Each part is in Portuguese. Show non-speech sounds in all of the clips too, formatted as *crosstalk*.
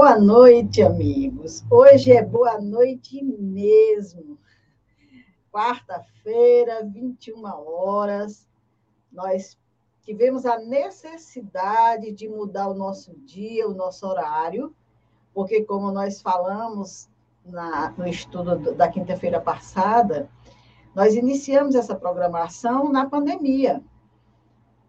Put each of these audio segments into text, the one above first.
Boa noite, amigos. Hoje é boa noite mesmo. Quarta-feira, 21 horas. Nós tivemos a necessidade de mudar o nosso dia, o nosso horário, porque, como nós falamos na, no estudo da quinta-feira passada, nós iniciamos essa programação na pandemia.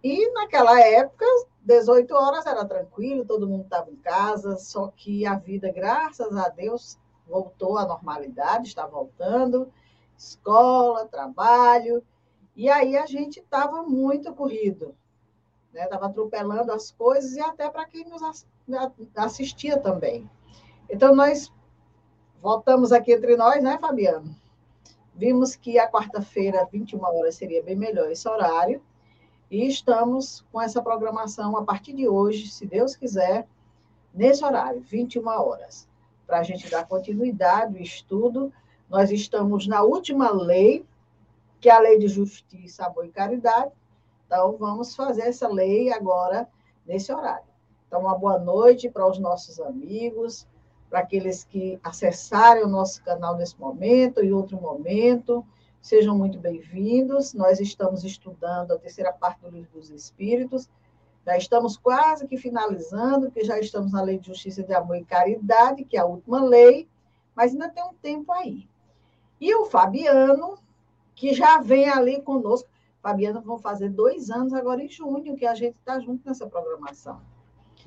E, naquela época, 18 horas era tranquilo, todo mundo estava em casa, só que a vida, graças a Deus, voltou à normalidade, está voltando, escola, trabalho, e aí a gente estava muito corrido, estava né? atropelando as coisas e até para quem nos assistia também. Então, nós voltamos aqui entre nós, né, Fabiano? Vimos que a quarta-feira, 21 horas, seria bem melhor esse horário, e estamos com essa programação a partir de hoje, se Deus quiser, nesse horário, 21 horas, para a gente dar continuidade ao estudo. Nós estamos na última lei, que é a Lei de Justiça, Amor e Caridade. Então, vamos fazer essa lei agora, nesse horário. Então, uma boa noite para os nossos amigos, para aqueles que acessarem o nosso canal nesse momento e outro momento. Sejam muito bem-vindos. Nós estamos estudando a terceira parte do Livro dos Espíritos. Já estamos quase que finalizando, porque já estamos na Lei de Justiça de Amor e Caridade, que é a última lei, mas ainda tem um tempo aí. E o Fabiano, que já vem ali conosco. Fabiano, vão fazer dois anos agora em junho, que a gente está junto nessa programação.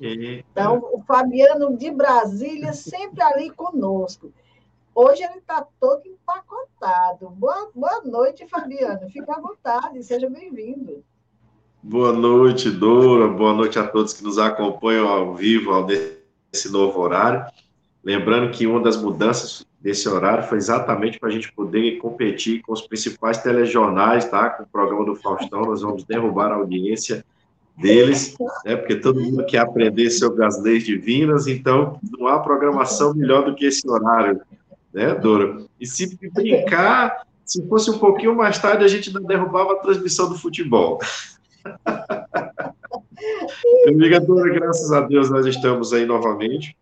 Então, o Fabiano de Brasília sempre ali conosco. Hoje ele está todo empacotado. Boa, boa noite, Fabiano. Fica à vontade, seja bem-vindo. Boa noite, Dora. Boa noite a todos que nos acompanham ao vivo nesse novo horário. Lembrando que uma das mudanças desse horário foi exatamente para a gente poder competir com os principais telejornais, tá? Com o programa do Faustão, nós vamos derrubar a audiência deles, né? Porque todo mundo quer aprender sobre as leis divinas, então não há programação melhor do que esse horário né, Dora? E se brincar, se fosse um pouquinho mais tarde, a gente não derrubava a transmissão do futebol. *laughs* amiga Dora, graças a Deus nós estamos aí novamente.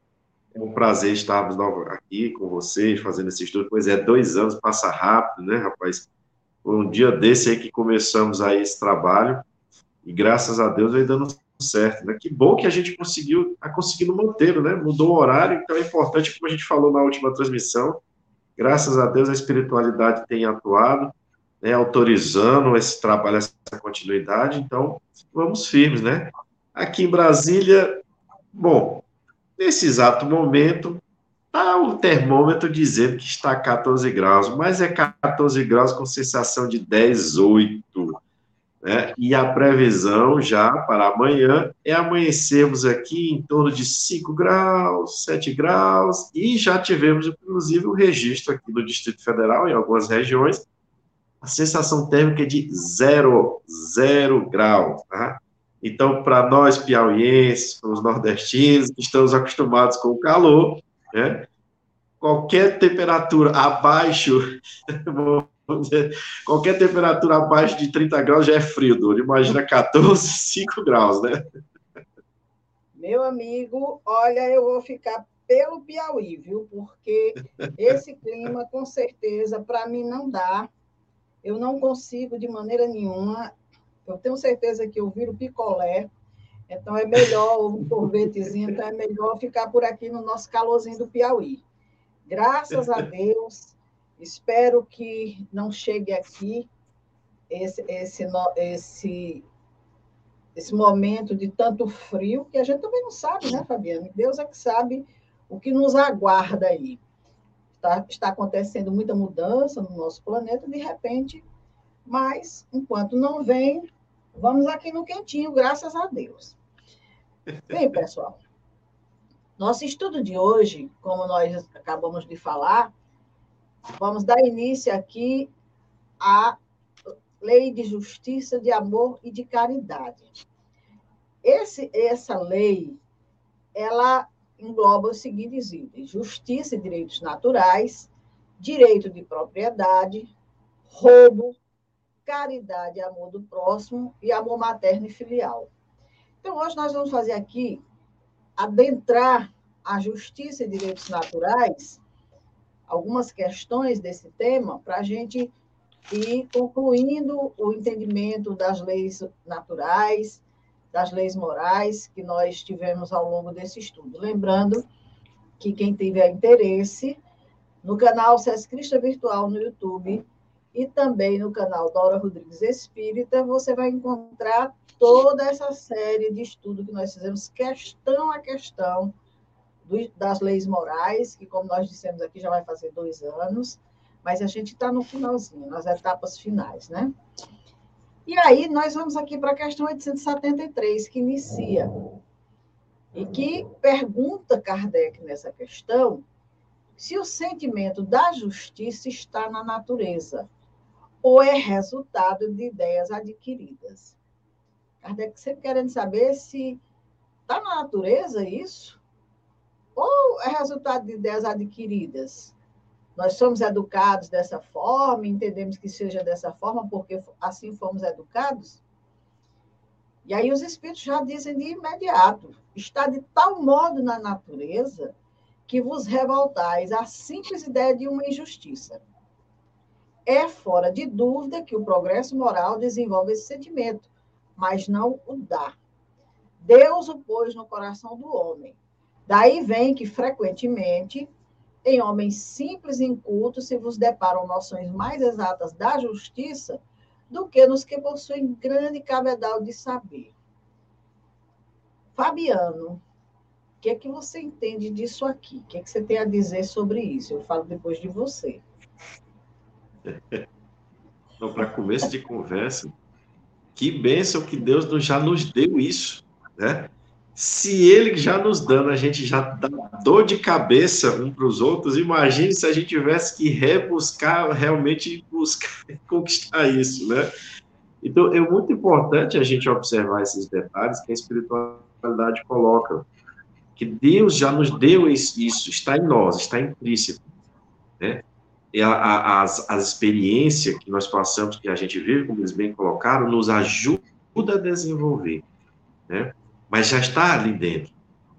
É um prazer estarmos aqui com vocês, fazendo esse estudo. Pois é, dois anos passa rápido, né, rapaz? Foi um dia desse aí que começamos aí esse trabalho e graças a Deus vem dando certo, né? Que bom que a gente conseguiu, tá conseguindo manter, né? Mudou o horário, então é importante, como a gente falou na última transmissão, graças a Deus a espiritualidade tem atuado, né, autorizando esse trabalho, essa continuidade, então vamos firmes, né? Aqui em Brasília, bom, nesse exato momento, está o termômetro dizendo que está 14 graus, mas é 14 graus com sensação de 10, 8. Né? E a previsão já para amanhã é amanhecermos aqui em torno de 5 graus, 7 graus, e já tivemos, inclusive, o registro aqui no Distrito Federal, em algumas regiões, a sensação térmica é de zero, zero grau, tá? Então, para nós piauienses, para os nordestinos, que estamos acostumados com o calor, né? qualquer temperatura abaixo, *laughs* qualquer temperatura abaixo de 30 graus já é frio, Duro. Imagina 14, 5 *laughs* graus, né? Meu amigo, olha, eu vou ficar pelo Piauí, viu? Porque esse clima, com certeza, para mim não dá. Eu não consigo de maneira nenhuma. Eu tenho certeza que eu viro picolé. Então é melhor um sorvetezinho, então é melhor ficar por aqui no nosso calorzinho do Piauí. Graças a Deus, Espero que não chegue aqui esse, esse, esse, esse momento de tanto frio, que a gente também não sabe, né, Fabiana? Deus é que sabe o que nos aguarda aí. Tá, está acontecendo muita mudança no nosso planeta, de repente, mas enquanto não vem, vamos aqui no quentinho, graças a Deus. Bem, *laughs* pessoal, nosso estudo de hoje, como nós acabamos de falar, Vamos dar início aqui à lei de justiça, de amor e de caridade. Esse, essa lei, ela engloba os seguintes itens: justiça e direitos naturais, direito de propriedade, roubo, caridade e amor do próximo e amor materno e filial. Então, hoje nós vamos fazer aqui, adentrar a justiça e direitos naturais, algumas questões desse tema, para a gente ir concluindo o entendimento das leis naturais, das leis morais que nós tivemos ao longo desse estudo. Lembrando que quem tiver interesse, no canal SES Crista Virtual no YouTube e também no canal Dora Rodrigues Espírita, você vai encontrar toda essa série de estudo que nós fizemos, questão a questão, do, das leis morais, que, como nós dissemos aqui, já vai fazer dois anos, mas a gente está no finalzinho, nas etapas finais, né? E aí, nós vamos aqui para a questão 873, que inicia, e que pergunta Kardec nessa questão se o sentimento da justiça está na natureza ou é resultado de ideias adquiridas. Kardec sempre querendo saber se está na natureza isso ou é resultado de ideias adquiridas. Nós somos educados dessa forma, entendemos que seja dessa forma porque assim fomos educados. E aí os espíritos já dizem de imediato: está de tal modo na natureza que vos revoltais à simples ideia de uma injustiça. É fora de dúvida que o progresso moral desenvolve esse sentimento, mas não o dá. Deus o pôs no coração do homem. Daí vem que, frequentemente, em homens simples e incultos se vos deparam noções mais exatas da justiça do que nos que possuem grande cabedal de saber. Fabiano, o que é que você entende disso aqui? O que é que você tem a dizer sobre isso? Eu falo depois de você. *laughs* Então, para começo de conversa, que bênção que Deus já nos deu isso, né? Se ele já nos dando, a gente já dá dor de cabeça um para os outros, imagine se a gente tivesse que rebuscar, realmente buscar *laughs* conquistar isso, né? Então, é muito importante a gente observar esses detalhes que a espiritualidade coloca, que Deus já nos deu isso, está em nós, está implícito, né? E a, a, as, as experiências que nós passamos, que a gente vive, como eles bem colocaram, nos ajuda a desenvolver, né? Mas já está ali dentro,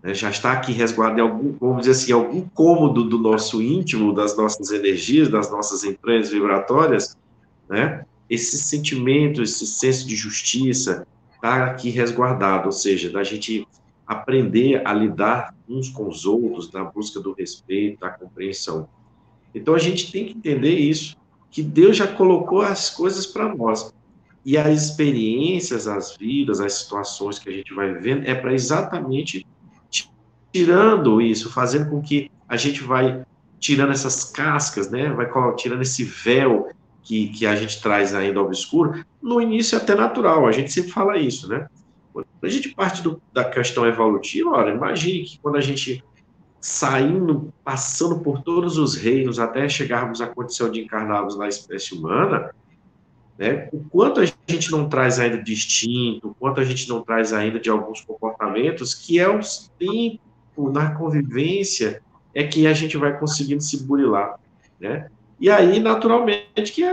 né? já está aqui resguardado em algum, vamos dizer assim, algum cômodo do nosso íntimo, das nossas energias, das nossas entranhas vibratórias, né? Esse sentimento, esse senso de justiça está aqui resguardado, ou seja, da gente aprender a lidar uns com os outros na busca do respeito, da compreensão. Então a gente tem que entender isso, que Deus já colocou as coisas para nós. E as experiências, as vidas, as situações que a gente vai vivendo é para exatamente tirando isso, fazendo com que a gente vai tirando essas cascas, né? Vai tirando esse véu que, que a gente traz ainda obscuro. No início é até natural, a gente sempre fala isso, né? Quando a gente parte do, da questão evolutiva, olha, imagine que quando a gente saindo, passando por todos os reinos até chegarmos à condição de encarnarmos na espécie humana, né? O quanto a gente não traz ainda de instinto, o quanto a gente não traz ainda de alguns comportamentos, que é o tempo na convivência é que a gente vai conseguindo se burilar, né? E aí, naturalmente, que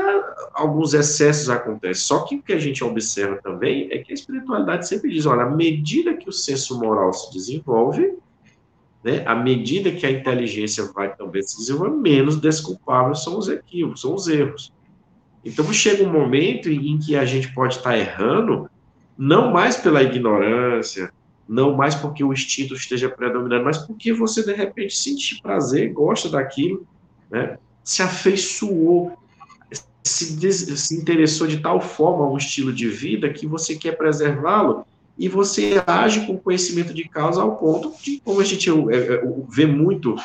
alguns excessos acontecem. Só que o que a gente observa também é que a espiritualidade sempre diz, olha, à medida que o senso moral se desenvolve, né, à medida que a inteligência vai também se desenvolver, menos desculpáveis são os equívocos, são os erros. Então chega um momento em que a gente pode estar errando, não mais pela ignorância, não mais porque o instinto esteja predominando, mas porque você de repente sente prazer, gosta daquilo, né? se afeiçoou, se, se interessou de tal forma a um estilo de vida que você quer preservá-lo e você age com conhecimento de causa ao ponto de, como a gente é, é, vê muito,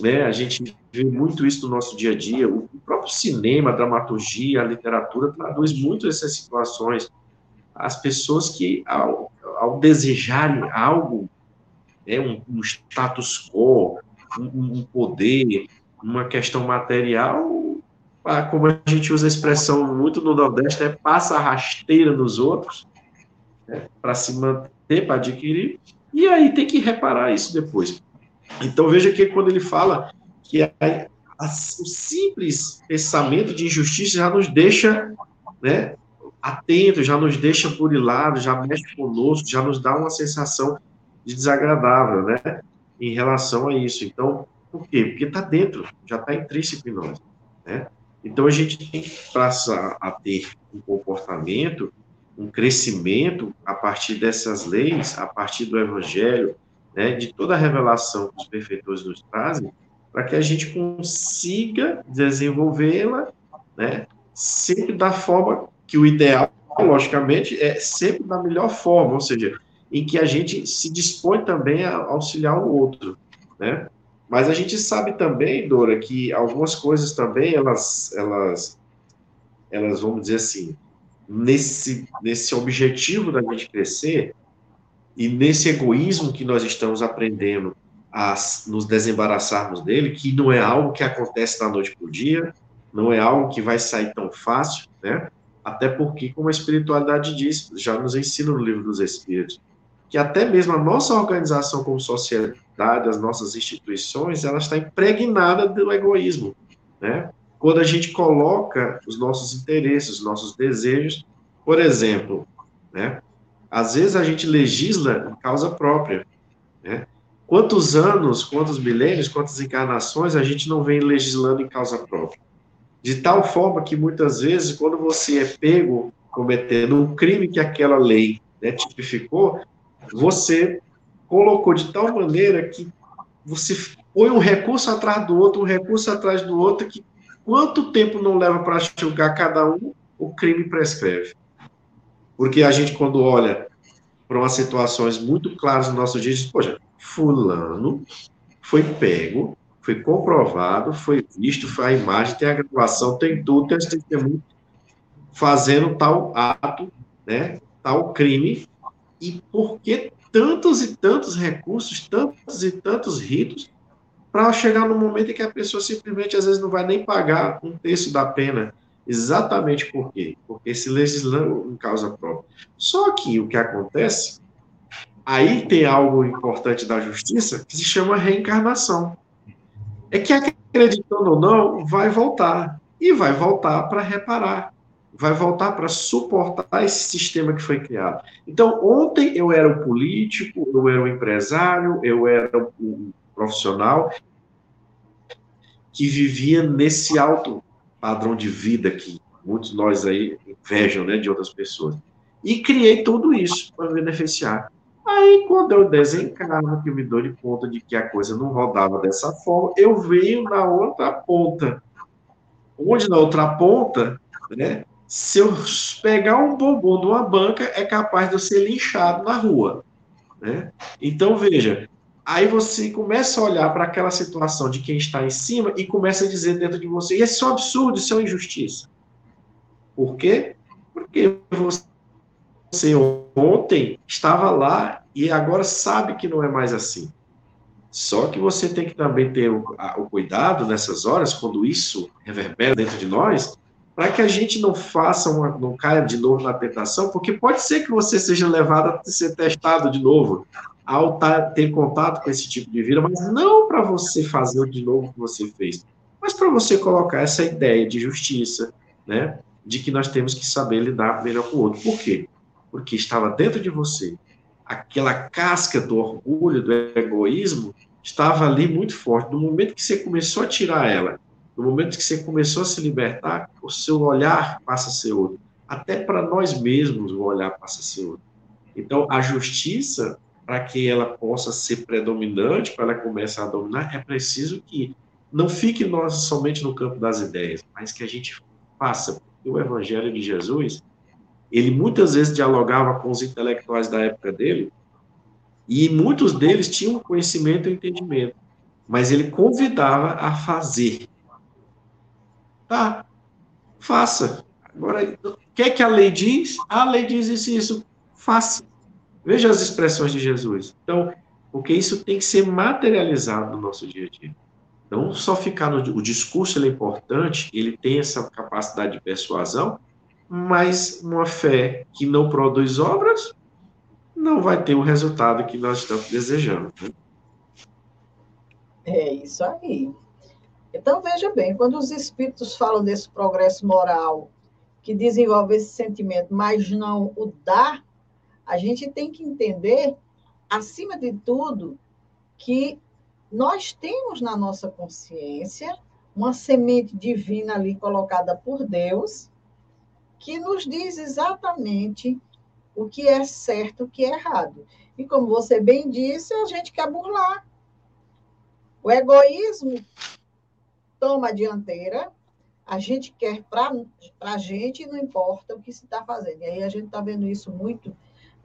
né, a gente vê muito isso no nosso dia a dia, o próprio cinema, a dramaturgia, a literatura traduz muito essas situações. As pessoas que, ao, ao desejarem algo, né, um, um status quo, um, um poder, uma questão material, como a gente usa a expressão muito no Nordeste, é passa a rasteira nos outros, né, para se manter, para adquirir, e aí tem que reparar isso depois. Então veja que quando ele fala que a, a, o simples pensamento de injustiça já nos deixa né, atentos, já nos deixa burilados, já mexe conosco, já nos dá uma sensação de desagradável, né? em relação a isso. Então, por quê? Porque está dentro, já está intrínseco em nós. Né? Então, a gente tem que passar a ter um comportamento, um crescimento a partir dessas leis, a partir do Evangelho, né, de toda a revelação que os perfeitores nos trazem, para que a gente consiga desenvolvê-la, né, sempre da forma que o ideal, logicamente, é sempre da melhor forma, ou seja, em que a gente se dispõe também a auxiliar o outro, né? Mas a gente sabe também, Dora, que algumas coisas também, elas, elas, elas vamos dizer assim, nesse, nesse objetivo da gente crescer e nesse egoísmo que nós estamos aprendendo a nos desembaraçarmos dele, que não é algo que acontece da noite para o dia, não é algo que vai sair tão fácil, né? Até porque, como a espiritualidade diz, já nos ensina no livro dos Espíritos, que até mesmo a nossa organização como sociedade, as nossas instituições, ela está impregnada do egoísmo, né? Quando a gente coloca os nossos interesses, os nossos desejos, por exemplo, né? Às vezes a gente legisla em causa própria, né? Quantos anos, quantos milênios, quantas encarnações a gente não vem legislando em causa própria? De tal forma que muitas vezes, quando você é pego cometendo um crime que aquela lei né, tipificou, você colocou de tal maneira que você põe um recurso atrás do outro, um recurso atrás do outro, que quanto tempo não leva para julgar cada um, o crime prescreve. Porque a gente, quando olha para umas situações muito claras no nosso dia, diz, poxa, fulano foi pego, foi comprovado, foi visto, foi a imagem, tem a gravação, tem tudo, tem testemunho fazendo tal ato, né, tal crime, e por que tantos e tantos recursos, tantos e tantos ritos, para chegar no momento em que a pessoa simplesmente, às vezes, não vai nem pagar um terço da pena. Exatamente por quê? Porque se legislando em causa própria. Só que o que acontece, aí tem algo importante da justiça que se chama reencarnação. É que acreditando ou não, vai voltar. E vai voltar para reparar vai voltar para suportar esse sistema que foi criado. Então, ontem eu era o político, eu era o empresário, eu era o profissional que vivia nesse alto padrão de vida que muitos de nós aí invejam, né, de outras pessoas. E criei tudo isso para beneficiar. Aí, quando eu desencarno, que eu me dou de conta de que a coisa não rodava dessa forma, eu venho na outra ponta. Onde na outra ponta, né, se eu pegar um bombom de uma banca, é capaz de eu ser linchado na rua. Né? Então, veja, aí você começa a olhar para aquela situação de quem está em cima e começa a dizer dentro de você, isso é um absurdo, isso é uma injustiça. Por quê? Porque você ontem estava lá e agora sabe que não é mais assim. Só que você tem que também ter o, a, o cuidado nessas horas, quando isso reverbera dentro de nós, para que a gente não faça uma, não caia de novo na tentação, porque pode ser que você seja levado a ser testado de novo, ao ter contato com esse tipo de vida, mas não para você fazer de novo o que você fez, mas para você colocar essa ideia de justiça, né, de que nós temos que saber lidar melhor com o outro. Por quê? Porque estava dentro de você aquela casca do orgulho, do egoísmo, estava ali muito forte. No momento que você começou a tirar ela no momento que você começou a se libertar, o seu olhar passa a ser outro. Até para nós mesmos o olhar passa a ser outro. Então, a justiça, para que ela possa ser predominante, para ela começar a dominar, é preciso que não fique nós somente no campo das ideias, mas que a gente faça. O Evangelho de Jesus, ele muitas vezes dialogava com os intelectuais da época dele, e muitos deles tinham conhecimento e entendimento, mas ele convidava a fazer, Tá, faça. Agora, o que é que a lei diz? A lei diz isso isso. Faça. Veja as expressões de Jesus. Então, porque isso tem que ser materializado no nosso dia a dia. Não só ficar no o discurso é importante, ele tem essa capacidade de persuasão, mas uma fé que não produz obras não vai ter o resultado que nós estamos desejando. Né? É isso aí. Então, veja bem, quando os espíritos falam desse progresso moral, que desenvolve esse sentimento, mas não o dá, a gente tem que entender, acima de tudo, que nós temos na nossa consciência uma semente divina ali colocada por Deus, que nos diz exatamente o que é certo, o que é errado. E como você bem disse, a gente quer burlar. O egoísmo toma a dianteira, a gente quer para a gente, não importa o que se está fazendo. E aí a gente está vendo isso muito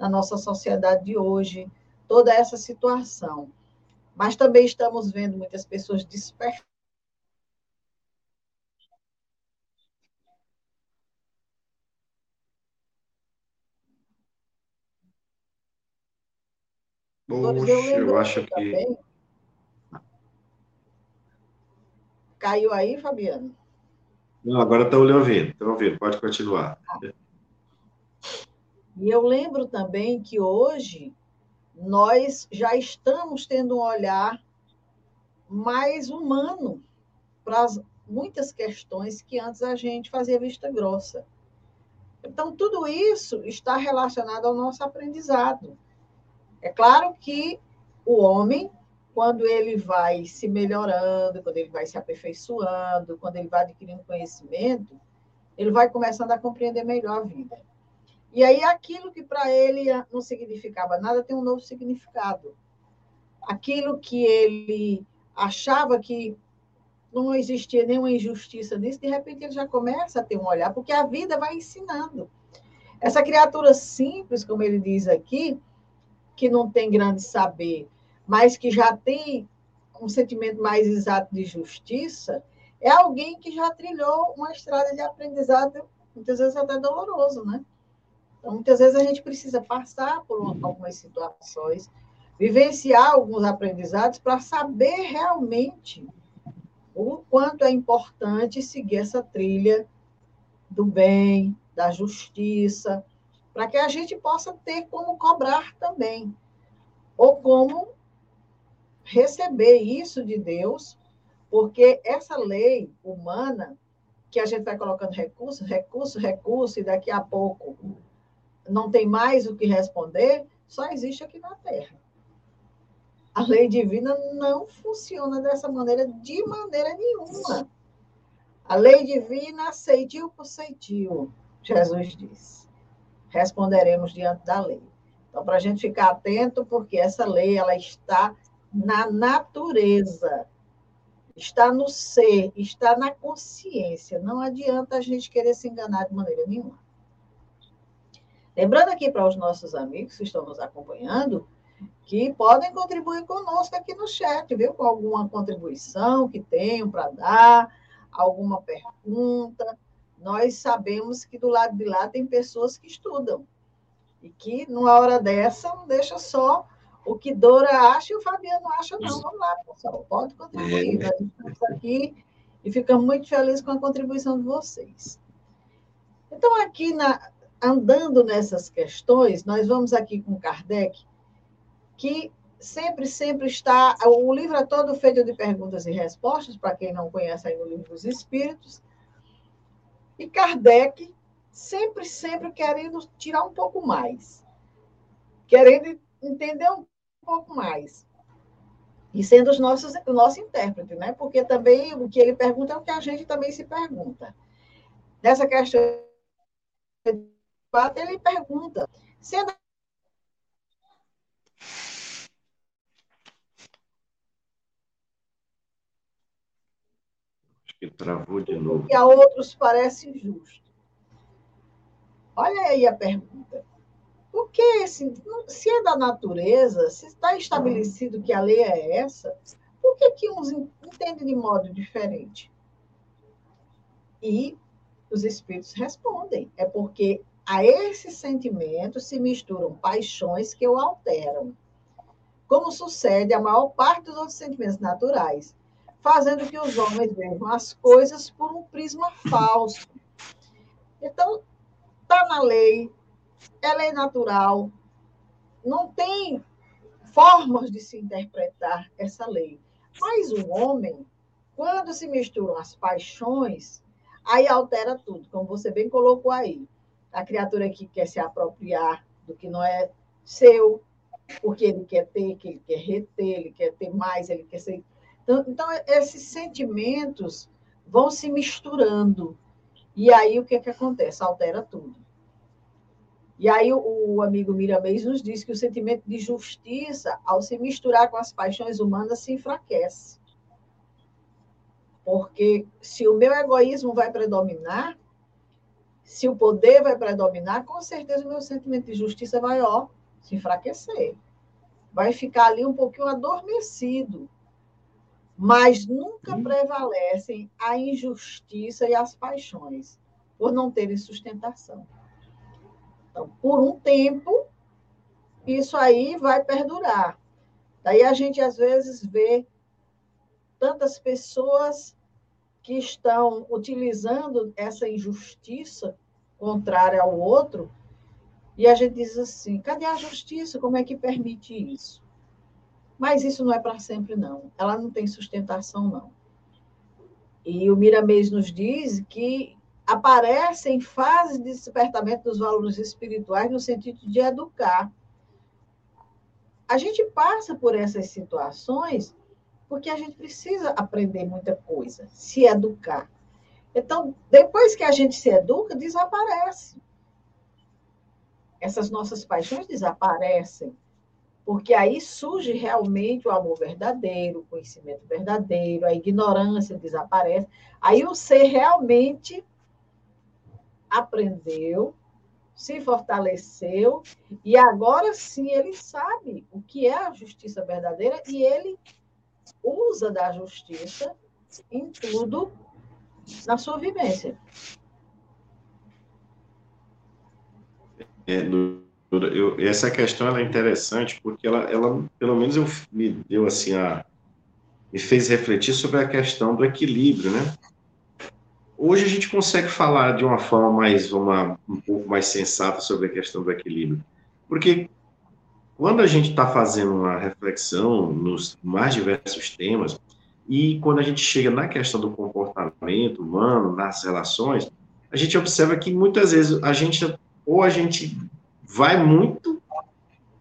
na nossa sociedade de hoje, toda essa situação. Mas também estamos vendo muitas pessoas despertando Poxa, eu, eu acho que. Caiu aí, Fabiano? Não, agora estão lhe ouvindo, estão ouvindo, pode continuar. E eu lembro também que hoje nós já estamos tendo um olhar mais humano para muitas questões que antes a gente fazia vista grossa. Então, tudo isso está relacionado ao nosso aprendizado. É claro que o homem, quando ele vai se melhorando, quando ele vai se aperfeiçoando, quando ele vai adquirindo conhecimento, ele vai começando a compreender melhor a vida. E aí aquilo que para ele não significava nada tem um novo significado. Aquilo que ele achava que não existia nenhuma injustiça nisso, de repente ele já começa a ter um olhar, porque a vida vai ensinando. Essa criatura simples, como ele diz aqui, que não tem grande saber, mas que já tem um sentimento mais exato de justiça, é alguém que já trilhou uma estrada de aprendizado, muitas vezes até doloroso, né? Então, muitas vezes a gente precisa passar por algumas situações, vivenciar alguns aprendizados para saber realmente o quanto é importante seguir essa trilha do bem, da justiça, para que a gente possa ter como cobrar também, ou como receber isso de Deus, porque essa lei humana, que a gente vai colocando recurso, recurso, recurso, e daqui a pouco não tem mais o que responder, só existe aqui na Terra. A lei divina não funciona dessa maneira de maneira nenhuma. A lei divina, aceitiu por ceitiu, Jesus disse responderemos diante da lei. Então, para a gente ficar atento, porque essa lei ela está na natureza, está no ser, está na consciência. Não adianta a gente querer se enganar de maneira nenhuma. Lembrando aqui para os nossos amigos que estão nos acompanhando, que podem contribuir conosco aqui no chat, viu? Com alguma contribuição que tenham para dar, alguma pergunta nós sabemos que do lado de lá tem pessoas que estudam. E que, numa hora dessa, não deixa só o que Dora acha e o Fabiano acha, não. Vamos lá, pessoal, pode contribuir. Nós estamos aqui e ficamos muito felizes com a contribuição de vocês. Então, aqui, na, andando nessas questões, nós vamos aqui com Kardec, que sempre, sempre está. O livro é todo feito de perguntas e respostas, para quem não conhece aí no livro dos Espíritos. E Kardec sempre, sempre querendo tirar um pouco mais, querendo entender um pouco mais. E sendo os nossos, o nosso intérprete, né? Porque também o que ele pergunta é o que a gente também se pergunta. Nessa questão, ele pergunta, sendo que travou de novo. E a outros parece justo. Olha aí a pergunta. Por que, esse, se é da natureza, se está estabelecido que a lei é essa, por que, que uns entendem de modo diferente? E os espíritos respondem. É porque a esse sentimento se misturam paixões que o alteram. Como sucede a maior parte dos outros sentimentos naturais, fazendo que os homens vejam as coisas por um prisma falso. Então, está na lei, é lei natural, não tem formas de se interpretar essa lei. Mas o homem, quando se misturam as paixões, aí altera tudo, como você bem colocou aí. A criatura que quer se apropriar do que não é seu, porque ele quer ter, que ele quer reter, ele quer ter mais, ele quer ser. Então, então esses sentimentos vão se misturando. E aí o que, é que acontece? Altera tudo. E aí o, o amigo Miramês nos diz que o sentimento de justiça, ao se misturar com as paixões humanas, se enfraquece. Porque se o meu egoísmo vai predominar, se o poder vai predominar, com certeza o meu sentimento de justiça vai ó, se enfraquecer. Vai ficar ali um pouquinho adormecido. Mas nunca hum. prevalecem a injustiça e as paixões, por não terem sustentação. Então, por um tempo, isso aí vai perdurar. Daí a gente, às vezes, vê tantas pessoas que estão utilizando essa injustiça contrária ao outro, e a gente diz assim: cadê a justiça? Como é que permite isso? Mas isso não é para sempre, não. Ela não tem sustentação, não. E o Miramês nos diz que aparecem fases de despertamento dos valores espirituais no sentido de educar. A gente passa por essas situações porque a gente precisa aprender muita coisa, se educar. Então, depois que a gente se educa, desaparece. Essas nossas paixões desaparecem, porque aí surge realmente o amor verdadeiro, o conhecimento verdadeiro, a ignorância desaparece. Aí o ser realmente aprendeu, se fortaleceu, e agora sim ele sabe o que é a justiça verdadeira e ele usa da justiça em tudo na sua vivência. É, eu, essa questão é interessante porque ela, ela, pelo menos, eu, me deu assim a me fez refletir sobre a questão do equilíbrio, né? Hoje a gente consegue falar de uma forma mais uma, um pouco mais sensata sobre a questão do equilíbrio, porque quando a gente está fazendo uma reflexão nos mais diversos temas, e quando a gente chega na questão do comportamento humano, nas relações, a gente observa que muitas vezes a gente, ou a gente vai muito,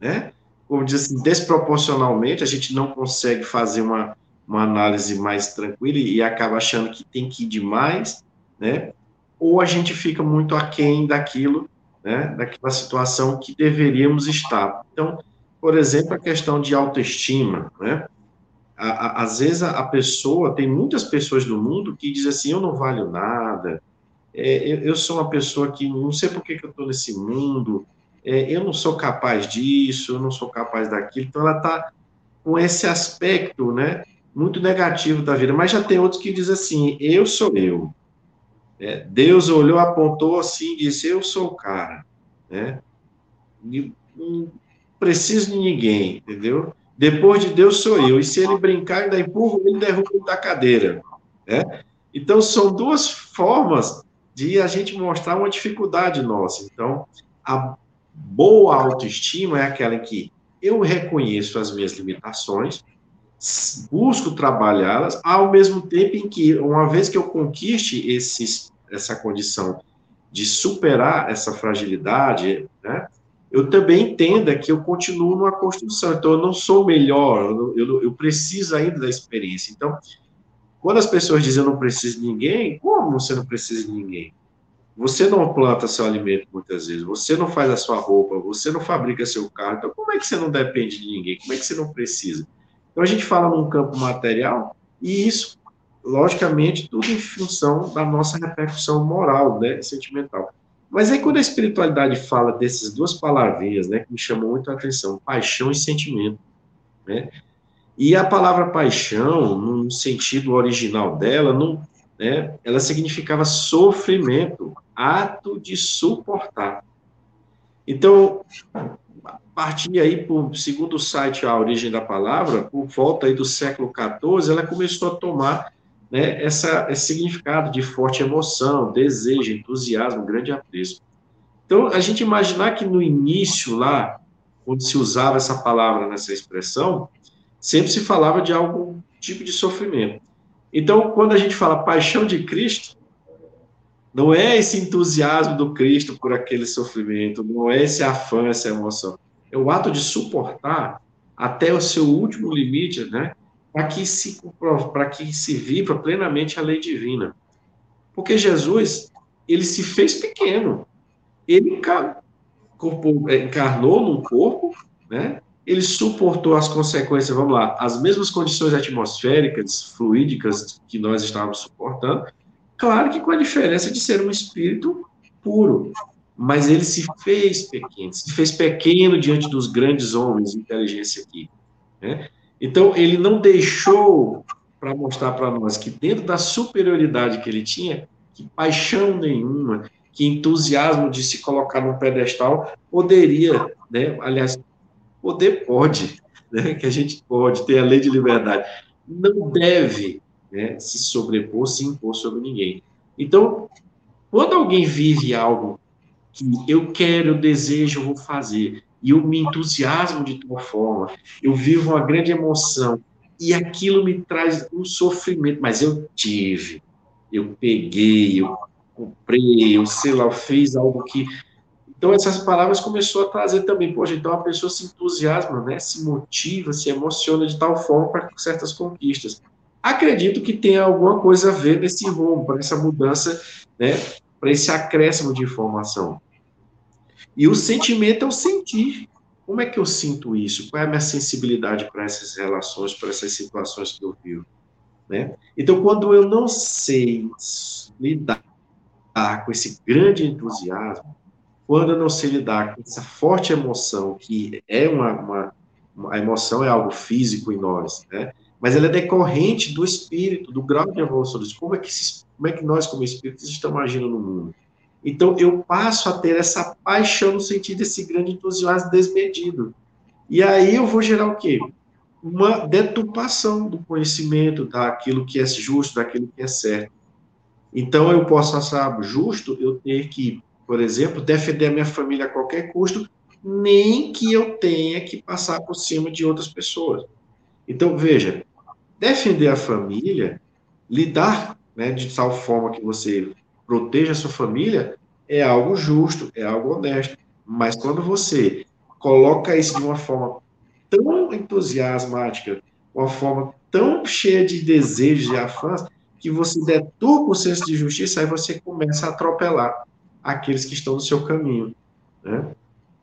né, como diz assim, desproporcionalmente, a gente não consegue fazer uma, uma análise mais tranquila e acaba achando que tem que ir demais, né, ou a gente fica muito aquém daquilo, né, daquela situação que deveríamos estar. Então, por exemplo, a questão de autoestima, né? Às vezes a, pessoa, tem muitas pessoas no mundo que dizem assim, eu não valho nada, é, eu, eu, sou uma pessoa que não sei por que, que eu estou nesse mundo, é, eu não sou capaz disso, eu não sou capaz daquilo, então ela está com esse aspecto, né, muito negativo da vida, mas já tem outros que dizem assim, eu sou eu, é, Deus olhou, apontou assim disse, eu sou o cara, né, e, preciso de ninguém, entendeu? Depois de Deus sou eu. E se ele brincar, ainda empurro ele derruba da cadeira. Né? Então, são duas formas de a gente mostrar uma dificuldade nossa. Então, a boa autoestima é aquela em que eu reconheço as minhas limitações, busco trabalhá-las, ao mesmo tempo em que, uma vez que eu conquiste essa condição de superar essa fragilidade, né, eu também entenda que eu continuo numa construção, então eu não sou melhor, eu, eu, eu preciso ainda da experiência. Então, quando as pessoas dizem eu não preciso de ninguém, como você não precisa de ninguém? Você não planta seu alimento muitas vezes, você não faz a sua roupa, você não fabrica seu carro, então como é que você não depende de ninguém? Como é que você não precisa? Então a gente fala num campo material e isso, logicamente, tudo em função da nossa repercussão moral, né, sentimental. Mas aí quando a espiritualidade fala dessas duas palavrinhas, né, que me chamou muito a atenção, paixão e sentimento, né? E a palavra paixão, no sentido original dela, não, né, ela significava sofrimento, ato de suportar. Então, partir aí, por, segundo o site A Origem da Palavra, por volta aí do século XIV, ela começou a tomar né, essa, esse significado de forte emoção, desejo, entusiasmo, grande apreço. Então, a gente imaginar que no início lá, quando se usava essa palavra nessa expressão, sempre se falava de algum tipo de sofrimento. Então, quando a gente fala paixão de Cristo, não é esse entusiasmo do Cristo por aquele sofrimento, não é esse afã, essa emoção, é o ato de suportar até o seu último limite, né? Para que se para que se viva plenamente a lei divina. Porque Jesus, ele se fez pequeno. Ele é, encarnou num corpo, né? Ele suportou as consequências, vamos lá, as mesmas condições atmosféricas, fluídicas que nós estávamos suportando, claro que com a diferença de ser um espírito puro, mas ele se fez pequeno, se fez pequeno diante dos grandes homens de inteligência aqui. Né? Então, ele não deixou para mostrar para nós que dentro da superioridade que ele tinha, que paixão nenhuma, que entusiasmo de se colocar num pedestal poderia, né? aliás, poder pode, né? que a gente pode ter a lei de liberdade, não deve né? se sobrepor, se impor sobre ninguém. Então, quando alguém vive algo que eu quero, eu desejo, eu vou fazer, e eu me entusiasmo de tal forma, eu vivo uma grande emoção, e aquilo me traz um sofrimento, mas eu tive, eu peguei, eu comprei, eu sei lá, eu fiz algo que. Então, essas palavras começou a trazer também, poxa, então a pessoa se entusiasma, né, se motiva, se emociona de tal forma para certas conquistas. Acredito que tem alguma coisa a ver nesse rumo, para essa mudança, né, para esse acréscimo de informação. E o sentimento é o sentir. Como é que eu sinto isso? Qual é a minha sensibilidade para essas relações, para essas situações que eu vivo? Né? Então, quando eu não sei lidar com esse grande entusiasmo, quando eu não sei lidar com essa forte emoção, que é uma, uma, uma a emoção é algo físico em nós, né? mas ela é decorrente do espírito, do grau de evolução Como é que, se, como é que nós, como espíritos, estamos agindo no mundo? Então, eu passo a ter essa paixão no sentido desse grande entusiasmo desmedido. E aí eu vou gerar o quê? Uma deturpação do conhecimento, daquilo que é justo, daquilo que é certo. Então, eu posso achar justo eu ter que, por exemplo, defender a minha família a qualquer custo, nem que eu tenha que passar por cima de outras pessoas. Então, veja, defender a família, lidar né, de tal forma que você proteja a sua família, é algo justo, é algo honesto. Mas quando você coloca isso de uma forma tão entusiasmática, uma forma tão cheia de desejos e afãs, que você deturpa o senso de justiça, aí você começa a atropelar aqueles que estão no seu caminho. Né?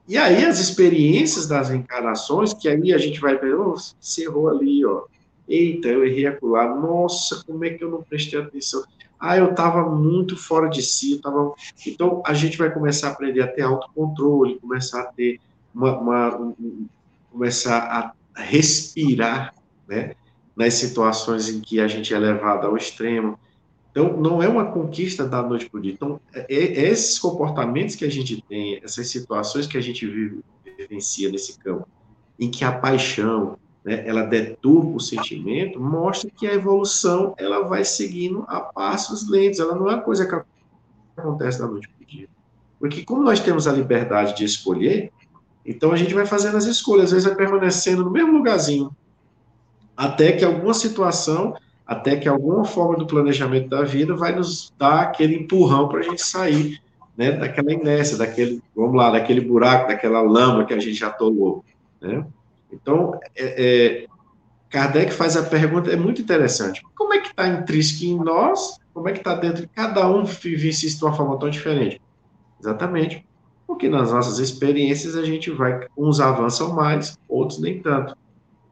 E aí as experiências das encarnações, que aí a gente vai ver, oh, você errou ali, ó. Eita, eu errei acolá. Nossa, como é que eu não prestei atenção? Ah, eu estava muito fora de si. Tava... Então, a gente vai começar a aprender a ter autocontrole, começar a ter uma, uma um, começar a respirar, né? nas situações em que a gente é levado ao extremo. Então, não é uma conquista da noite para o dia. Então, é, é, esses comportamentos que a gente tem, essas situações que a gente vive, vivencia nesse campo, em que a paixão, né, ela deturpa o sentimento, mostra que a evolução ela vai seguindo a passos lentos. Ela não é uma coisa que acontece da noite para o dia. Porque como nós temos a liberdade de escolher, então a gente vai fazendo as escolhas, às vezes vai permanecendo no mesmo lugarzinho, até que alguma situação, até que alguma forma do planejamento da vida vai nos dar aquele empurrão para a gente sair né, daquela inércia, daquele, vamos lá, daquele buraco, daquela lama que a gente já atolou. Né? Então, é, é, Kardec faz a pergunta, é muito interessante. Como é que está intrínseco em nós? Como é que está dentro de cada um vive isso de uma forma tão diferente? Exatamente. Porque nas nossas experiências a gente vai, uns avançam mais, outros nem tanto.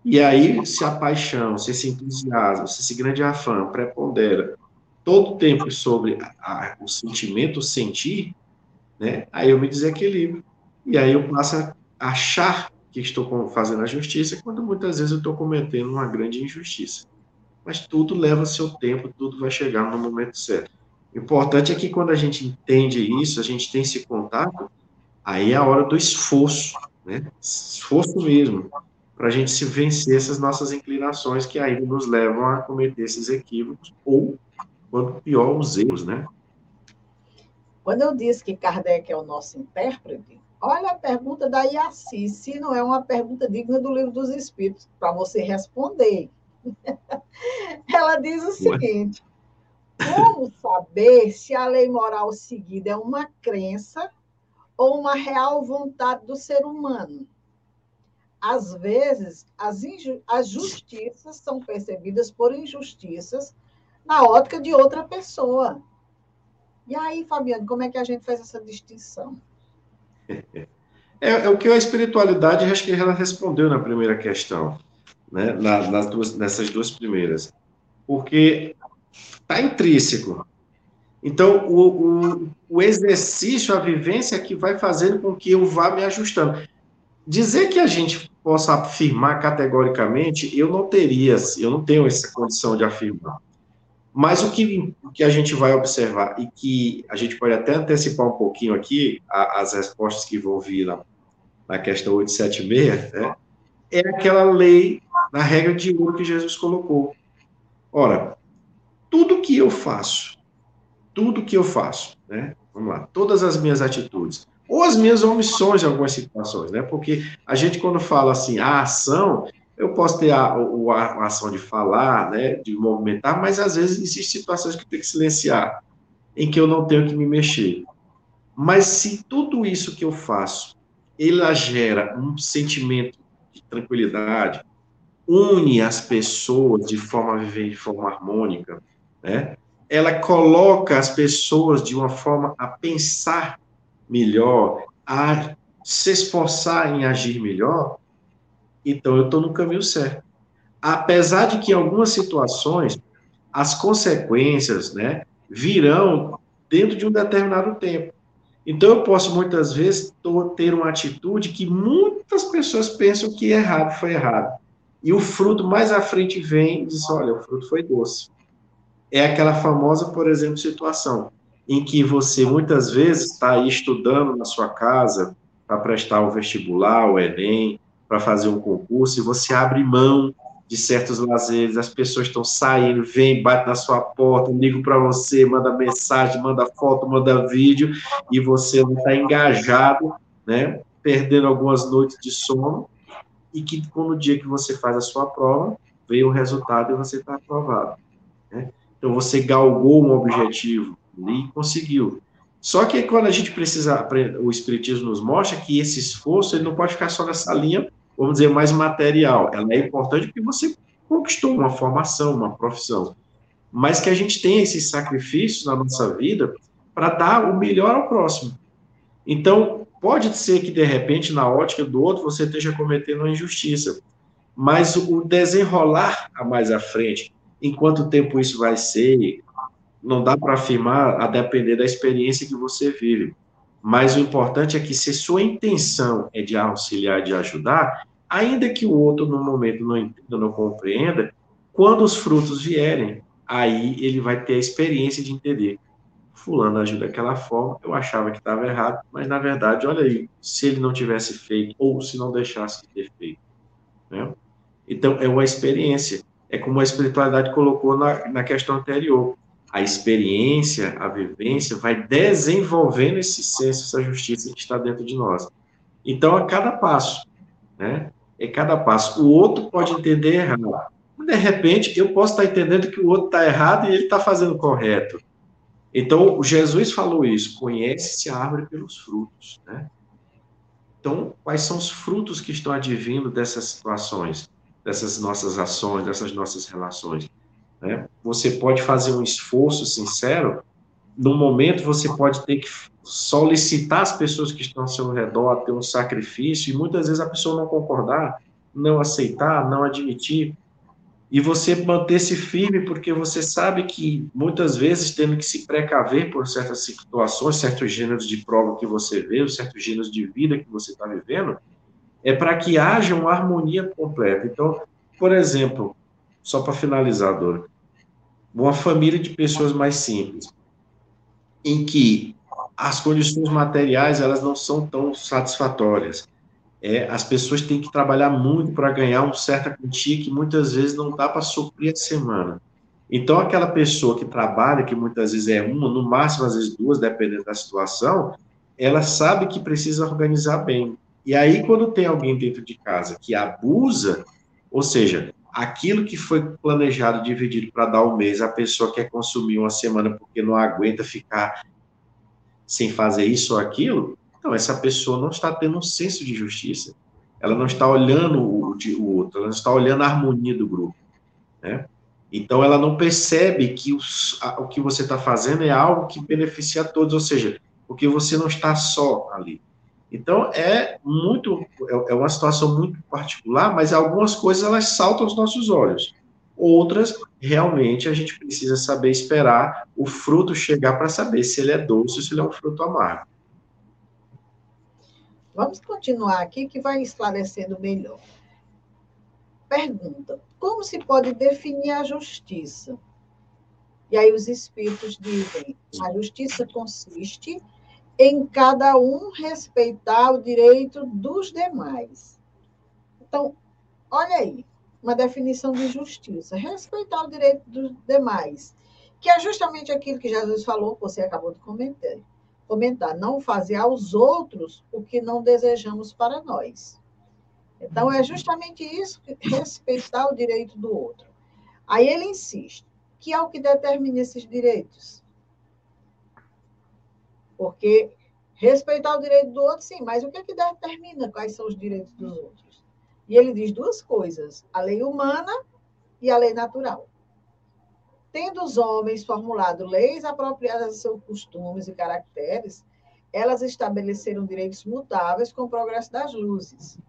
E aí, se a paixão, se esse entusiasmo, se esse grande afã prepondera todo o tempo sobre a, o sentimento, o sentir, né, aí eu me desequilibro. E aí eu passo a achar que estou fazendo a justiça, quando muitas vezes eu estou cometendo uma grande injustiça. Mas tudo leva seu tempo, tudo vai chegar no momento certo. O importante é que quando a gente entende isso, a gente tem esse contato, aí é a hora do esforço, né? Esforço mesmo para a gente se vencer essas nossas inclinações que aí nos levam a cometer esses equívocos, ou, quanto pior, os erros, né? Quando eu disse que Kardec é o nosso intérprete, olha a pergunta da Iaci, se não é uma pergunta digna do livro dos Espíritos, para você responder. *laughs* Ela diz o seguinte: como saber se a lei moral seguida é uma crença ou uma real vontade do ser humano? às vezes, as, as justiças são percebidas por injustiças na ótica de outra pessoa. E aí, Fabiano, como é que a gente faz essa distinção? É, é o que a espiritualidade, acho que ela respondeu na primeira questão, né? Na, nas duas, nessas duas primeiras. Porque está intrínseco. Então, o, o, o, exercício, a vivência é que vai fazendo com que eu vá me ajustando. Dizer que a gente possa afirmar categoricamente, eu não teria, eu não tenho essa condição de afirmar. Mas o que, o que a gente vai observar, e que a gente pode até antecipar um pouquinho aqui, a, as respostas que vão vir na, na questão 876, né, é aquela lei, na regra de ouro que Jesus colocou. Ora, tudo que eu faço, tudo que eu faço, né, vamos lá, todas as minhas atitudes, ou as minhas omissões em algumas situações, né? Porque a gente, quando fala assim, a ação, eu posso ter a, a, a ação de falar, né, de movimentar, mas às vezes existem situações que tenho que silenciar, em que eu não tenho que me mexer. Mas se tudo isso que eu faço, ela gera um sentimento de tranquilidade, une as pessoas de forma a viver de forma harmônica, né? Ela coloca as pessoas de uma forma a pensar melhor, a se esforçar em agir melhor, então eu estou no caminho certo. Apesar de que em algumas situações as consequências, né, virão dentro de um determinado tempo. Então eu posso muitas vezes ter uma atitude que muitas pessoas pensam que errado foi errado. E o fruto mais à frente vem e diz: olha, o fruto foi doce. É aquela famosa, por exemplo, situação em que você muitas vezes está aí estudando na sua casa para prestar o vestibular, o Enem, para fazer um concurso, e você abre mão de certos lazeres, as pessoas estão saindo, vem, bate na sua porta, ligam para você, manda mensagem, manda foto, manda vídeo, e você não está engajado, né, perdendo algumas noites de sono, e que no dia que você faz a sua prova, veio o resultado e você está aprovado. Né? Então, você galgou um objetivo, e conseguiu. Só que quando a gente precisa, o Espiritismo nos mostra que esse esforço ele não pode ficar só nessa linha, vamos dizer, mais material. Ela é importante porque você conquistou uma formação, uma profissão. Mas que a gente tenha esses sacrifícios na nossa vida para dar o melhor ao próximo. Então, pode ser que, de repente, na ótica do outro, você esteja cometendo uma injustiça. Mas o desenrolar a mais à frente, em quanto tempo isso vai ser, não dá para afirmar a depender da experiência que você vive. Mas o importante é que se sua intenção é de auxiliar, de ajudar, ainda que o outro no momento não entenda, não compreenda, quando os frutos vierem, aí ele vai ter a experiência de entender. Fulano ajuda daquela forma, eu achava que estava errado, mas na verdade, olha aí, se ele não tivesse feito, ou se não deixasse de ter feito. Né? Então, é uma experiência. É como a espiritualidade colocou na, na questão anterior a experiência, a vivência, vai desenvolvendo esse senso, essa justiça que está dentro de nós. Então, a cada passo, né? É cada passo. O outro pode entender errado. De repente, eu posso estar entendendo que o outro está errado e ele está fazendo correto. Então, Jesus falou isso: conhece-se a árvore pelos frutos, né? Então, quais são os frutos que estão advindo dessas situações, dessas nossas ações, dessas nossas relações? Né? Você pode fazer um esforço sincero, no momento você pode ter que solicitar as pessoas que estão ao seu redor a ter um sacrifício, e muitas vezes a pessoa não concordar, não aceitar, não admitir, e você manter-se firme, porque você sabe que muitas vezes tendo que se precaver por certas situações, certos gêneros de prova que você vê, certos gêneros de vida que você está vivendo, é para que haja uma harmonia completa. Então, por exemplo, só para finalizar, Dora, uma família de pessoas mais simples, em que as condições materiais elas não são tão satisfatórias. É, as pessoas têm que trabalhar muito para ganhar uma certa quantia que muitas vezes não dá para suprir a semana. Então, aquela pessoa que trabalha, que muitas vezes é uma, no máximo às vezes duas, dependendo da situação, ela sabe que precisa organizar bem. E aí, quando tem alguém dentro de casa que abusa, ou seja, aquilo que foi planejado, dividido para dar um mês, a pessoa quer consumir uma semana porque não aguenta ficar sem fazer isso ou aquilo, então essa pessoa não está tendo um senso de justiça. ela não está olhando o, o outro, ela não está olhando a harmonia do grupo, né? Então, ela não percebe que os, a, o que você está fazendo é algo que beneficia a todos, ou seja, porque você não está só ali. Então, é muito, é, é uma situação muito particular, mas algumas coisas elas saltam aos nossos olhos. Outras, realmente, a gente precisa saber esperar o fruto chegar para saber se ele é doce ou se ele é um fruto amargo. Vamos continuar aqui que vai esclarecendo melhor. Pergunta: como se pode definir a justiça? E aí os espíritos dizem: a justiça consiste em cada um respeitar o direito dos demais. Então, olha aí, uma definição de justiça: respeitar o direito dos demais, que é justamente aquilo que Jesus falou, que você acabou de comentar comentar, não fazer aos outros o que não desejamos para nós. Então, é justamente isso, respeitar o direito do outro. Aí ele insiste, que é o que determina esses direitos. Porque respeitar o direito do outro, sim, mas o que é que determina quais são os direitos dos outros? E ele diz duas coisas: a lei humana e a lei natural tendo os homens formulado leis apropriadas a seus costumes e caracteres, elas estabeleceram direitos mutáveis com o progresso das luzes.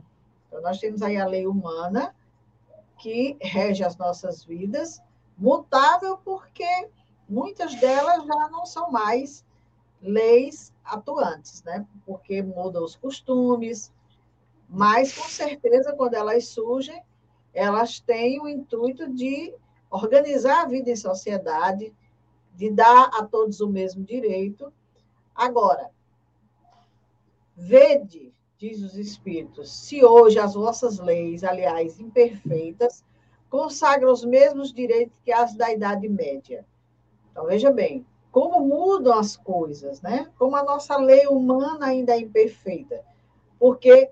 Então, nós temos aí a lei humana, que rege as nossas vidas, mutável porque muitas delas já não são mais leis atuantes, né? Porque mudam os costumes, mas com certeza quando elas surgem, elas têm o intuito de organizar a vida em sociedade, de dar a todos o mesmo direito. Agora, vede, diz os Espíritos, se hoje as vossas leis, aliás, imperfeitas, consagram os mesmos direitos que as da Idade Média. Então, veja bem, como mudam as coisas, né? Como a nossa lei humana ainda é imperfeita. Porque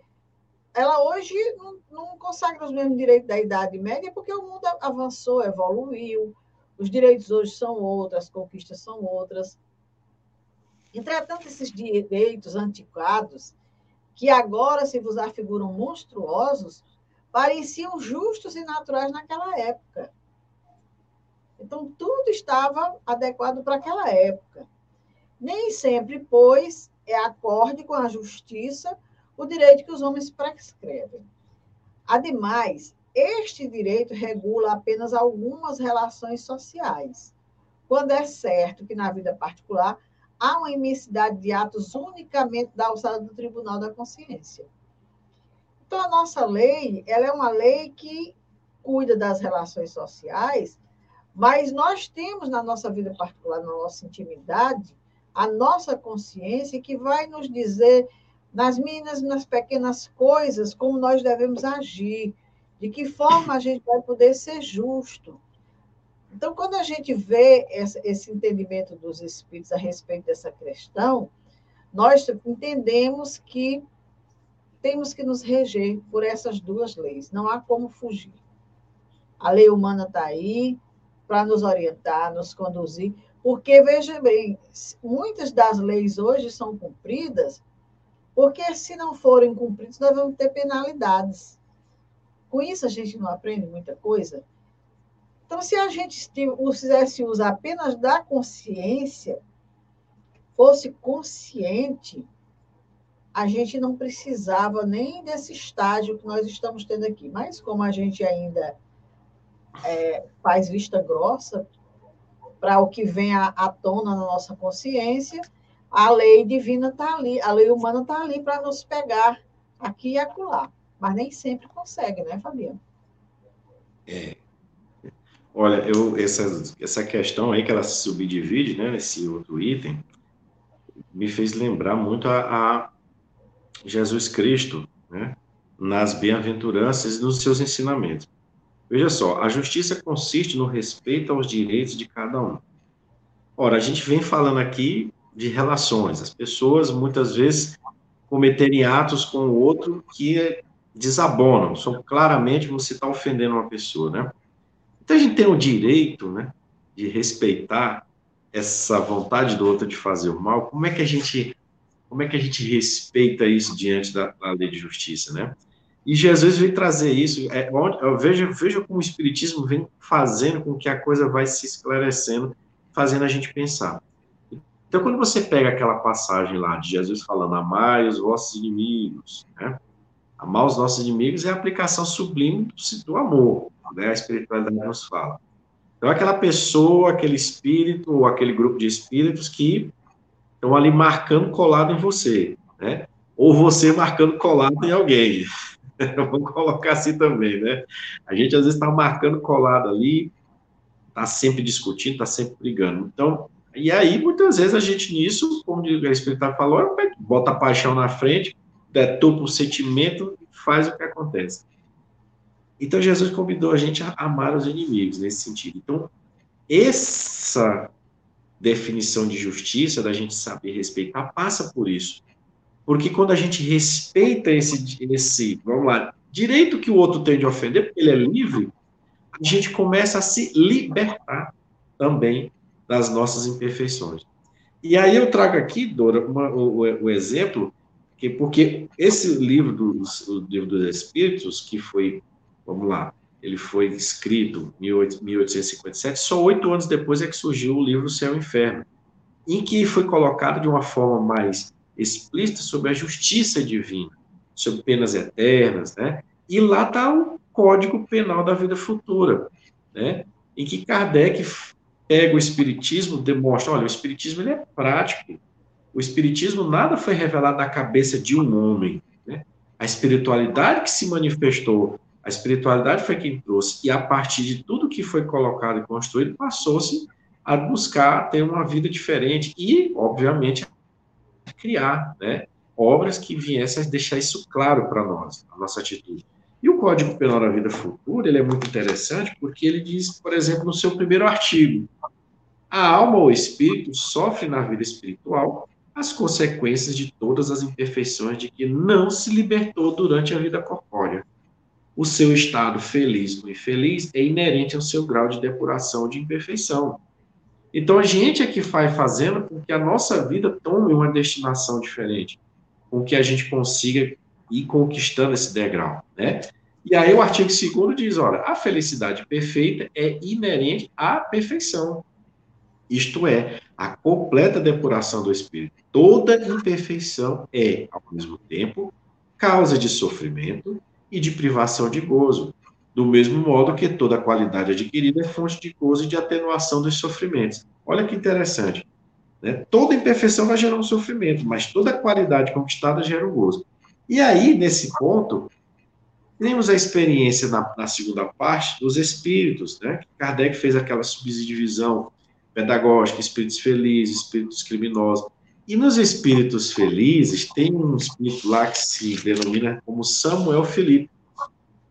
ela hoje não, não consagra os mesmos direitos da Idade Média, porque o mundo avançou, evoluiu, os direitos hoje são outros, as conquistas são outras. Entretanto, esses direitos antiquados, que agora se vos afiguram monstruosos, pareciam justos e naturais naquela época. Então, tudo estava adequado para aquela época. Nem sempre, pois, é acorde com a justiça o direito que os homens prescrevem. Ademais, este direito regula apenas algumas relações sociais, quando é certo que na vida particular há uma imensidade de atos unicamente da alçada do Tribunal da Consciência. Então, a nossa lei, ela é uma lei que cuida das relações sociais, mas nós temos na nossa vida particular, na nossa intimidade, a nossa consciência que vai nos dizer nas mínimas, nas pequenas coisas, como nós devemos agir, de que forma a gente vai poder ser justo. Então, quando a gente vê esse entendimento dos espíritos a respeito dessa questão, nós entendemos que temos que nos reger por essas duas leis, não há como fugir. A lei humana está aí para nos orientar, nos conduzir, porque, veja bem, muitas das leis hoje são cumpridas porque se não forem cumpridos, nós vamos ter penalidades. Com isso, a gente não aprende muita coisa. Então, se a gente fizesse uso apenas da consciência, fosse consciente, a gente não precisava nem desse estágio que nós estamos tendo aqui. Mas, como a gente ainda é, faz vista grossa para o que vem à, à tona na nossa consciência, a lei divina está ali, a lei humana está ali para nos pegar aqui e acolá. Mas nem sempre consegue, né, Fabiano? É. Olha, eu, essa, essa questão aí que ela se subdivide, né, nesse outro item, me fez lembrar muito a, a Jesus Cristo, né, nas bem-aventuranças e nos seus ensinamentos. Veja só, a justiça consiste no respeito aos direitos de cada um. Ora, a gente vem falando aqui de relações. As pessoas muitas vezes cometerem atos com o outro que desabonam, são claramente você está ofendendo uma pessoa, né? Então a gente tem o direito, né, de respeitar essa vontade do outro de fazer o mal. Como é que a gente como é que a gente respeita isso diante da, da lei de justiça, né? E Jesus vem trazer isso. É, veja, veja como o Espiritismo vem fazendo com que a coisa vai se esclarecendo, fazendo a gente pensar. Então, quando você pega aquela passagem lá de Jesus falando, amai os vossos inimigos, né? amar os nossos inimigos é a aplicação sublime do, do amor, né? a espiritualidade nos fala. Então, aquela pessoa, aquele espírito, ou aquele grupo de espíritos que estão ali marcando colado em você, né? ou você marcando colado em alguém. *laughs* Vamos colocar assim também, né? A gente às vezes está marcando colado ali, está sempre discutindo, está sempre brigando. Então, e aí, muitas vezes, a gente nisso, como o Espírito falou, bota a paixão na frente, detupa o sentimento e faz o que acontece. Então, Jesus convidou a gente a amar os inimigos nesse sentido. Então, essa definição de justiça, da gente saber respeitar, passa por isso. Porque quando a gente respeita esse, esse, vamos lá, direito que o outro tem de ofender, porque ele é livre, a gente começa a se libertar também das nossas imperfeições. E aí eu trago aqui, Dora, uma, o, o, exemplo, que, porque esse livro dos, o livro dos Espíritos, que foi, vamos lá, ele foi escrito em 1857, só oito anos depois é que surgiu o livro Céu e Inferno, em que foi colocado de uma forma mais explícita sobre a justiça divina, sobre penas eternas, né? E lá está o Código Penal da Vida Futura, né? Em que Kardec pega o Espiritismo, demonstra, olha, o Espiritismo ele é prático. O Espiritismo nada foi revelado na cabeça de um homem, né? A espiritualidade que se manifestou, a espiritualidade foi quem trouxe, e a partir de tudo que foi colocado e construído, passou-se a buscar ter uma vida diferente e, obviamente, criar né, obras que viessem a deixar isso claro para nós, a nossa atitude. E o Código Penal da Vida Futura, ele é muito interessante porque ele diz, por exemplo, no seu primeiro artigo, a alma ou espírito sofre na vida espiritual as consequências de todas as imperfeições de que não se libertou durante a vida corpórea. O seu estado feliz ou infeliz é inerente ao seu grau de depuração de imperfeição. Então, a gente é que vai fazendo com que a nossa vida tome uma destinação diferente, com que a gente consiga ir conquistando esse degrau, né? E aí o artigo 2 diz, olha, a felicidade perfeita é inerente à perfeição. Isto é, a completa depuração do espírito. Toda imperfeição é, ao mesmo tempo, causa de sofrimento e de privação de gozo, do mesmo modo que toda qualidade adquirida é fonte de gozo e de atenuação dos sofrimentos. Olha que interessante. Né? Toda imperfeição vai gerar um sofrimento, mas toda qualidade conquistada gera um gozo. E aí, nesse ponto, temos a experiência na, na segunda parte dos espíritos, né? Kardec fez aquela subdivisão pedagógica, espíritos felizes, espíritos criminosos. E nos espíritos felizes, tem um espírito lá que se denomina como Samuel Felipe.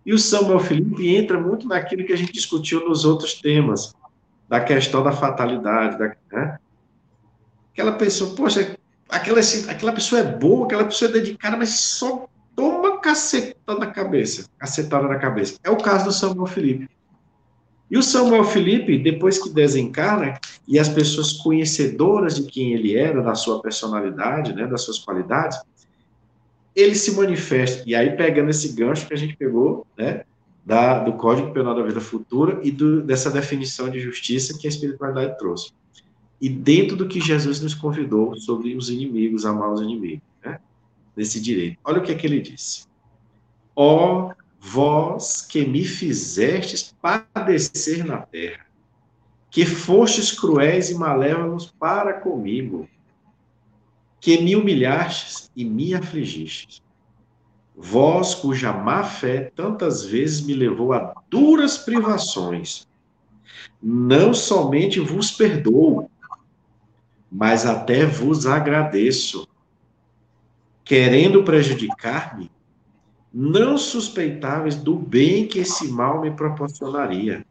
E o Samuel Felipe entra muito naquilo que a gente discutiu nos outros temas, da questão da fatalidade, da, né? Aquela pessoa, poxa, aquela, aquela pessoa é boa, aquela pessoa é dedicada, mas só toma cacetada na cabeça, cacetada na cabeça. É o caso do Samuel Felipe. E o Samuel Felipe, depois que desencarna, e as pessoas conhecedoras de quem ele era, da sua personalidade, né, das suas qualidades, ele se manifesta. E aí, pegando esse gancho que a gente pegou, né, da, do Código Penal da Vida Futura e do, dessa definição de justiça que a espiritualidade trouxe. E dentro do que Jesus nos convidou sobre os inimigos, amar os inimigos, né, direito. Olha o que é que ele disse. Ó oh, vós que me fizestes padecer na terra, que fostes cruéis e malévolos para comigo, que me humilhastes e me afligistes. Vós, cuja má fé tantas vezes me levou a duras privações, não somente vos perdoo, mas até vos agradeço. Querendo prejudicar-me, não suspeitáveis do bem que esse mal me proporcionaria.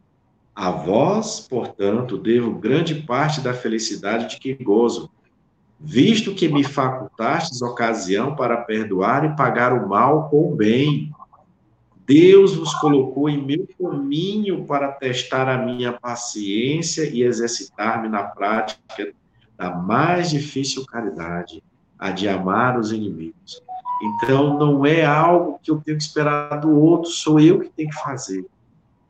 A vós, portanto, devo grande parte da felicidade de que gozo visto que me facultastes ocasião para perdoar e pagar o mal com o bem. Deus vos colocou em meu caminho para testar a minha paciência e exercitar-me na prática da mais difícil caridade, a de amar os inimigos. Então, não é algo que eu tenho que esperar do outro, sou eu que tenho que fazer.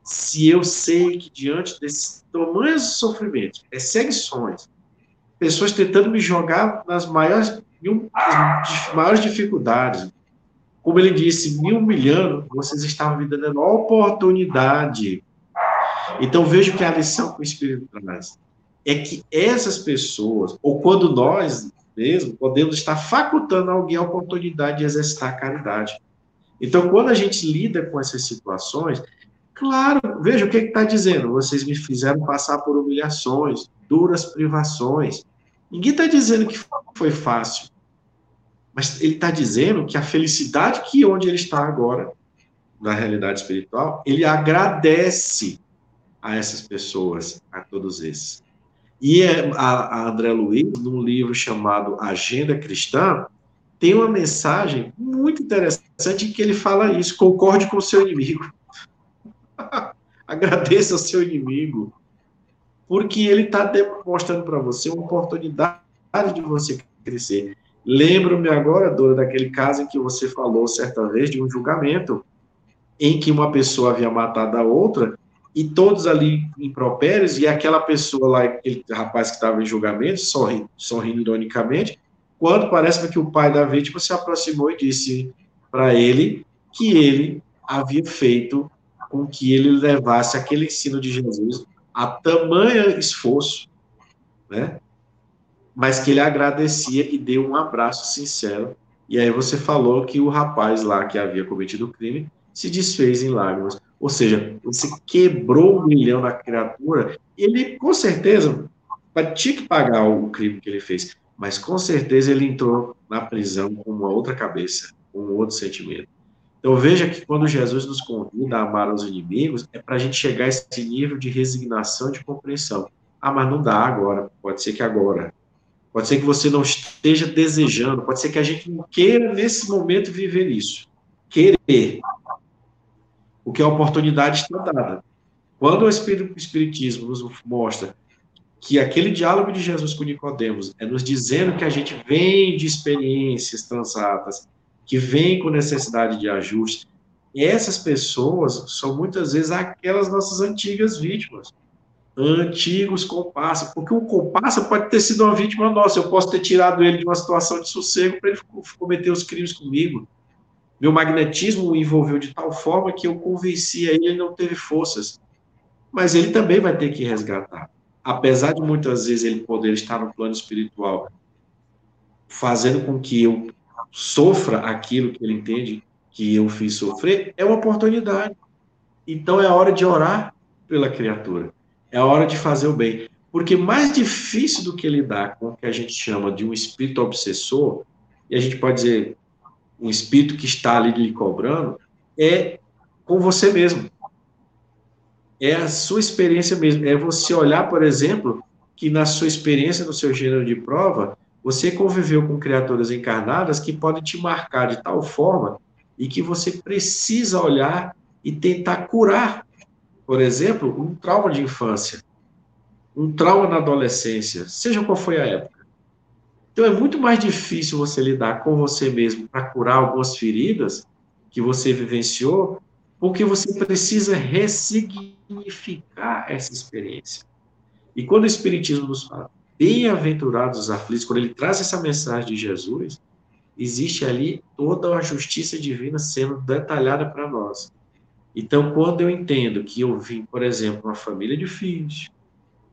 Se eu sei que diante desses tamanhos sofrimentos, perseguições, pessoas tentando me jogar nas maiores, nas maiores dificuldades, como ele disse, me humilhando, vocês estavam me dando a oportunidade. Então, vejo que a lição que o Espírito traz é que essas pessoas, ou quando nós mesmo, podemos estar facultando alguém a oportunidade de exercitar a caridade. Então, quando a gente lida com essas situações, claro, veja o que está dizendo. Vocês me fizeram passar por humilhações, duras privações. Ninguém está dizendo que foi fácil. Mas ele está dizendo que a felicidade que onde ele está agora, na realidade espiritual, ele agradece a essas pessoas, a todos esses. E é, a, André Luiz, num livro chamado Agenda Cristã, tem uma mensagem muito interessante em que ele fala isso: concorde com o seu inimigo. *laughs* Agradeça ao seu inimigo. Porque ele está demonstrando para você uma oportunidade de você crescer. Lembro-me agora, Dora, daquele caso em que você falou certa vez de um julgamento em que uma pessoa havia matado a outra e todos ali impropérios, e aquela pessoa lá, aquele rapaz que estava em julgamento, sorrindo, sorrindo ironicamente, quando parece que o pai da vítima se aproximou e disse para ele que ele havia feito com que ele levasse aquele ensino de Jesus a tamanho esforço, né? Mas que ele agradecia e deu um abraço sincero. E aí você falou que o rapaz lá que havia cometido o crime se desfez em lágrimas. Ou seja, você quebrou um milhão na criatura, ele com certeza tinha que pagar o crime que ele fez, mas com certeza ele entrou na prisão com uma outra cabeça, com um outro sentimento. Então veja que quando Jesus nos convida a amar os inimigos, é para a gente chegar a esse nível de resignação, de compreensão. Ah, mas não dá agora, pode ser que agora. Pode ser que você não esteja desejando, pode ser que a gente não queira nesse momento viver isso. Querer, porque a oportunidade está dada. Quando o Espiritismo nos mostra que aquele diálogo de Jesus com Nicodemos é nos dizendo que a gente vem de experiências transatas, que vem com necessidade de ajuste, essas pessoas são muitas vezes aquelas nossas antigas vítimas, antigos comparsas, porque o comparsa pode ter sido uma vítima nossa, eu posso ter tirado ele de uma situação de sossego para ele cometer os crimes comigo, meu magnetismo o envolveu de tal forma que eu convenci ele, ele não teve forças. Mas ele também vai ter que resgatar. Apesar de muitas vezes ele poder estar no plano espiritual, fazendo com que eu sofra aquilo que ele entende que eu fiz sofrer, é uma oportunidade. Então é a hora de orar pela criatura. É a hora de fazer o bem. Porque mais difícil do que lidar com o que a gente chama de um espírito obsessor, e a gente pode dizer, um espírito que está ali lhe cobrando, é com você mesmo. É a sua experiência mesmo. É você olhar, por exemplo, que na sua experiência, no seu gênero de prova, você conviveu com criaturas encarnadas que podem te marcar de tal forma e que você precisa olhar e tentar curar. Por exemplo, um trauma de infância, um trauma na adolescência, seja qual foi a época. Então é muito mais difícil você lidar com você mesmo para curar algumas feridas que você vivenciou, porque você precisa ressignificar essa experiência. E quando o Espiritismo nos fala, bem-aventurados os aflitos, quando ele traz essa mensagem de Jesus, existe ali toda a justiça divina sendo detalhada para nós. Então, quando eu entendo que eu vim, por exemplo, uma família de filhos,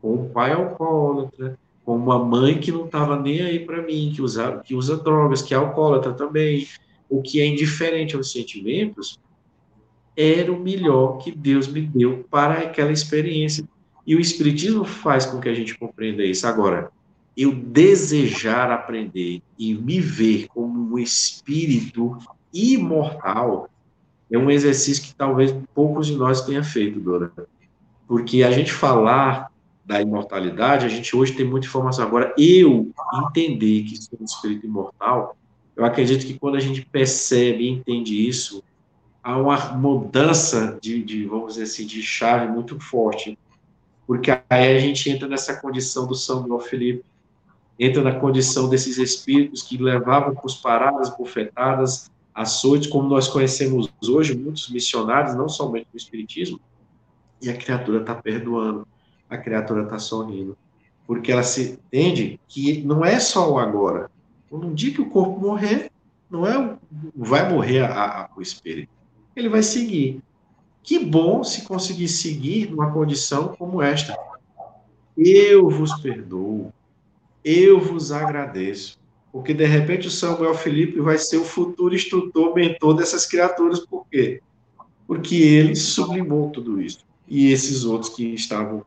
com um pai alcoólatra, com uma mãe que não estava nem aí para mim, que usa, que usa drogas, que é alcoólatra também, o que é indiferente aos sentimentos, era o melhor que Deus me deu para aquela experiência. E o Espiritismo faz com que a gente compreenda isso. Agora, eu desejar aprender e me ver como um espírito imortal é um exercício que talvez poucos de nós tenham feito, Dora. Porque a gente falar da imortalidade, a gente hoje tem muita informação. Agora, eu entender que sou um espírito imortal, eu acredito que quando a gente percebe e entende isso, há uma mudança de, de, vamos dizer assim, de chave muito forte, porque aí a gente entra nessa condição do São João Felipe, entra na condição desses espíritos que levavam por paradas, bufetadas, açoites, como nós conhecemos hoje, muitos missionários, não somente no Espiritismo, e a criatura está perdoando, a criatura está sorrindo, porque ela se entende que não é só o agora. Um dia que o corpo morrer, não é vai morrer a, a, o espírito, ele vai seguir. Que bom se conseguir seguir numa condição como esta. Eu vos perdoo, eu vos agradeço. Porque de repente o Samuel Felipe vai ser o futuro instrutor, mentor dessas criaturas. Por quê? Porque ele sublimou tudo isso. E esses outros que estavam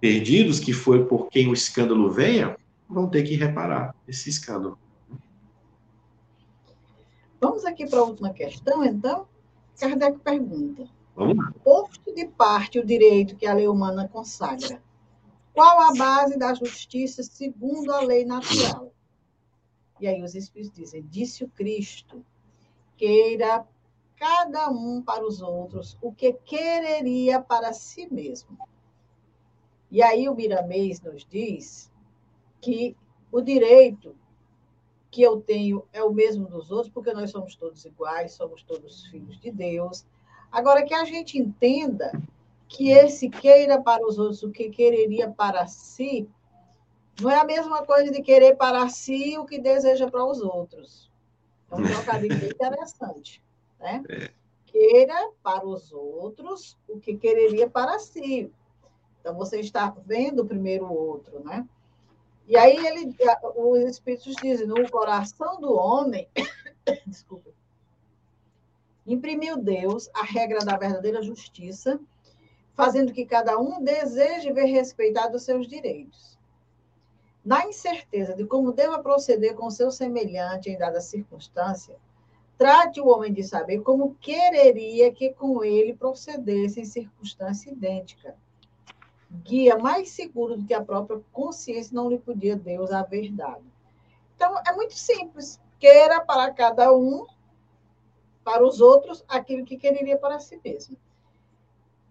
perdidos, que foi por quem o escândalo venha, vão ter que reparar esse escândalo. Vamos aqui para a última questão, então. Kardec pergunta: Posto de parte o direito que a lei humana consagra, qual a base da justiça segundo a lei natural? E aí os Espíritos dizem: Disse o Cristo, queira cada um para os outros o que quereria para si mesmo. E aí o Miramês nos diz que o direito que eu tenho é o mesmo dos outros, porque nós somos todos iguais, somos todos filhos de Deus. Agora, que a gente entenda que esse queira para os outros o que quereria para si, não é a mesma coisa de querer para si o que deseja para os outros. É um trocadilho *laughs* interessante. Né? É. Queira para os outros o que quereria para si. Então, você está vendo primeiro o outro, né? E aí ele, os Espíritos dizem, no coração do homem, *coughs* desculpa, imprimiu Deus a regra da verdadeira justiça, fazendo que cada um deseje ver respeitados os seus direitos. Na incerteza de como deva proceder com seu semelhante em dada circunstância, trate o homem de saber como quereria que com ele procedesse em circunstância idêntica guia mais seguro do que a própria consciência não lhe podia Deus a verdade. Então, é muito simples. Queira para cada um, para os outros, aquilo que quereria para si mesmo.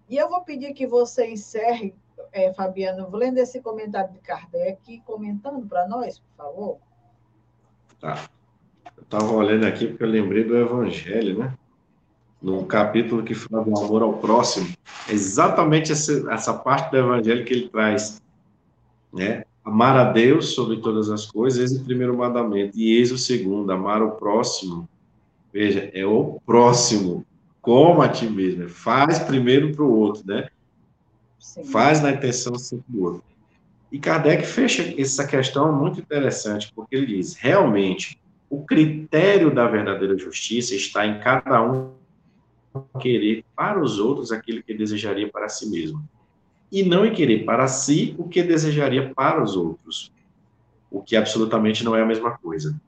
E eu vou pedir que você encerre, é, Fabiano, lendo esse comentário de Kardec, comentando para nós, por favor. Tá. Eu estava olhando aqui porque eu lembrei do Evangelho, né? No capítulo que fala do amor ao próximo, é exatamente essa, essa parte do evangelho que ele traz, né? Amar a Deus sobre todas as coisas, é o primeiro mandamento. E eis o segundo, amar o próximo. Veja, é o próximo, como a ti mesmo. Faz primeiro para o outro, né? Sim. Faz na intenção sempre do outro. E Kardec fecha essa questão muito interessante, porque ele diz, realmente, o critério da verdadeira justiça está em cada um querer para os outros aquilo que desejaria para si mesmo, e não em querer para si o que desejaria para os outros, o que absolutamente não é a mesma coisa.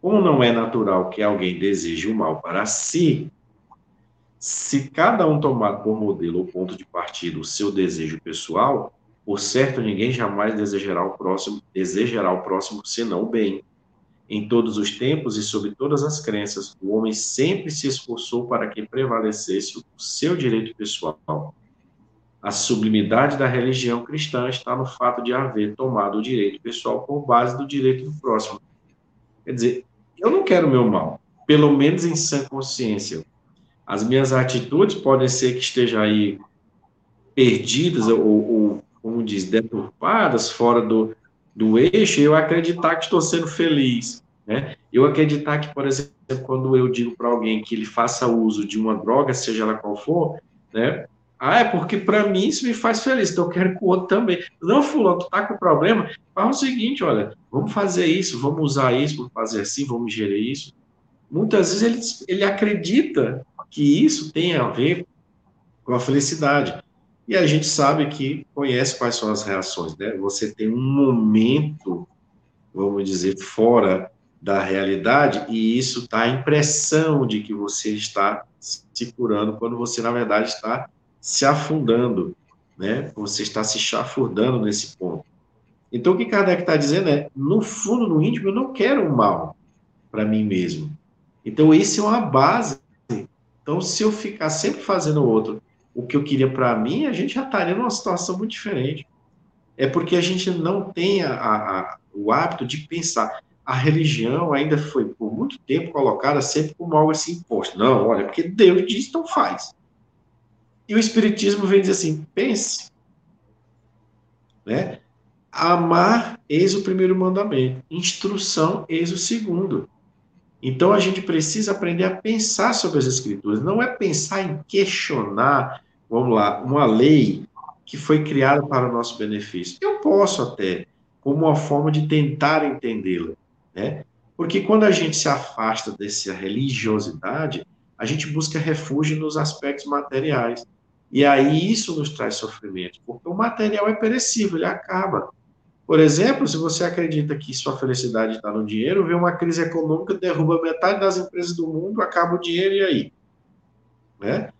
Como não é natural que alguém deseje o mal para si, se cada um tomar por modelo ou ponto de partida o seu desejo pessoal, por certo ninguém jamais desejará o próximo, desejará o próximo senão o bem. Em todos os tempos e sob todas as crenças, o homem sempre se esforçou para que prevalecesse o seu direito pessoal. A sublimidade da religião cristã está no fato de haver tomado o direito pessoal por base do direito do próximo. Quer dizer, eu não quero meu mal, pelo menos em sã consciência. As minhas atitudes podem ser que estejam aí perdidas ou, ou como diz, deturpadas, fora do, do eixo, eu acreditar que estou sendo feliz, né? Eu acreditar que, por exemplo, quando eu digo para alguém que ele faça uso de uma droga, seja ela qual for, né? Ah, é porque para mim isso me faz feliz, então eu quero que o outro também. Não, fulano, tu tá com problema? Faz o seguinte, olha, vamos fazer isso, vamos usar isso, vamos fazer assim, vamos gerir isso. Muitas vezes ele, ele acredita que isso tem a ver com a felicidade. E a gente sabe que conhece quais são as reações, né? Você tem um momento, vamos dizer, fora da realidade, e isso dá a impressão de que você está se curando, quando você, na verdade, está se afundando, né? Você está se chafurdando nesse ponto. Então, o que Kardec está dizendo é, no fundo, no íntimo, eu não quero o mal para mim mesmo. Então, isso é uma base. Então, se eu ficar sempre fazendo o outro o que eu queria para mim, a gente já estaria numa situação muito diferente. é porque a gente não tem a, a, o hábito de pensar. A religião ainda foi, por muito tempo, colocada sempre como algo assim imposto. Não, olha, porque Deus diz, então faz. E o Espiritismo vem dizer assim: pense. Né? Amar, eis o primeiro mandamento. Instrução, eis o segundo. Então a gente precisa aprender a pensar sobre as Escrituras. Não é pensar em questionar, vamos lá, uma lei que foi criada para o nosso benefício. Eu posso até, como uma forma de tentar entendê-la, né? Porque quando a gente se afasta dessa religiosidade, a gente busca refúgio nos aspectos materiais. E aí isso nos traz sofrimento, porque o material é perecível, ele acaba. Por exemplo, se você acredita que sua felicidade está no dinheiro, vê uma crise econômica, derruba metade das empresas do mundo, acaba o dinheiro e aí? Né?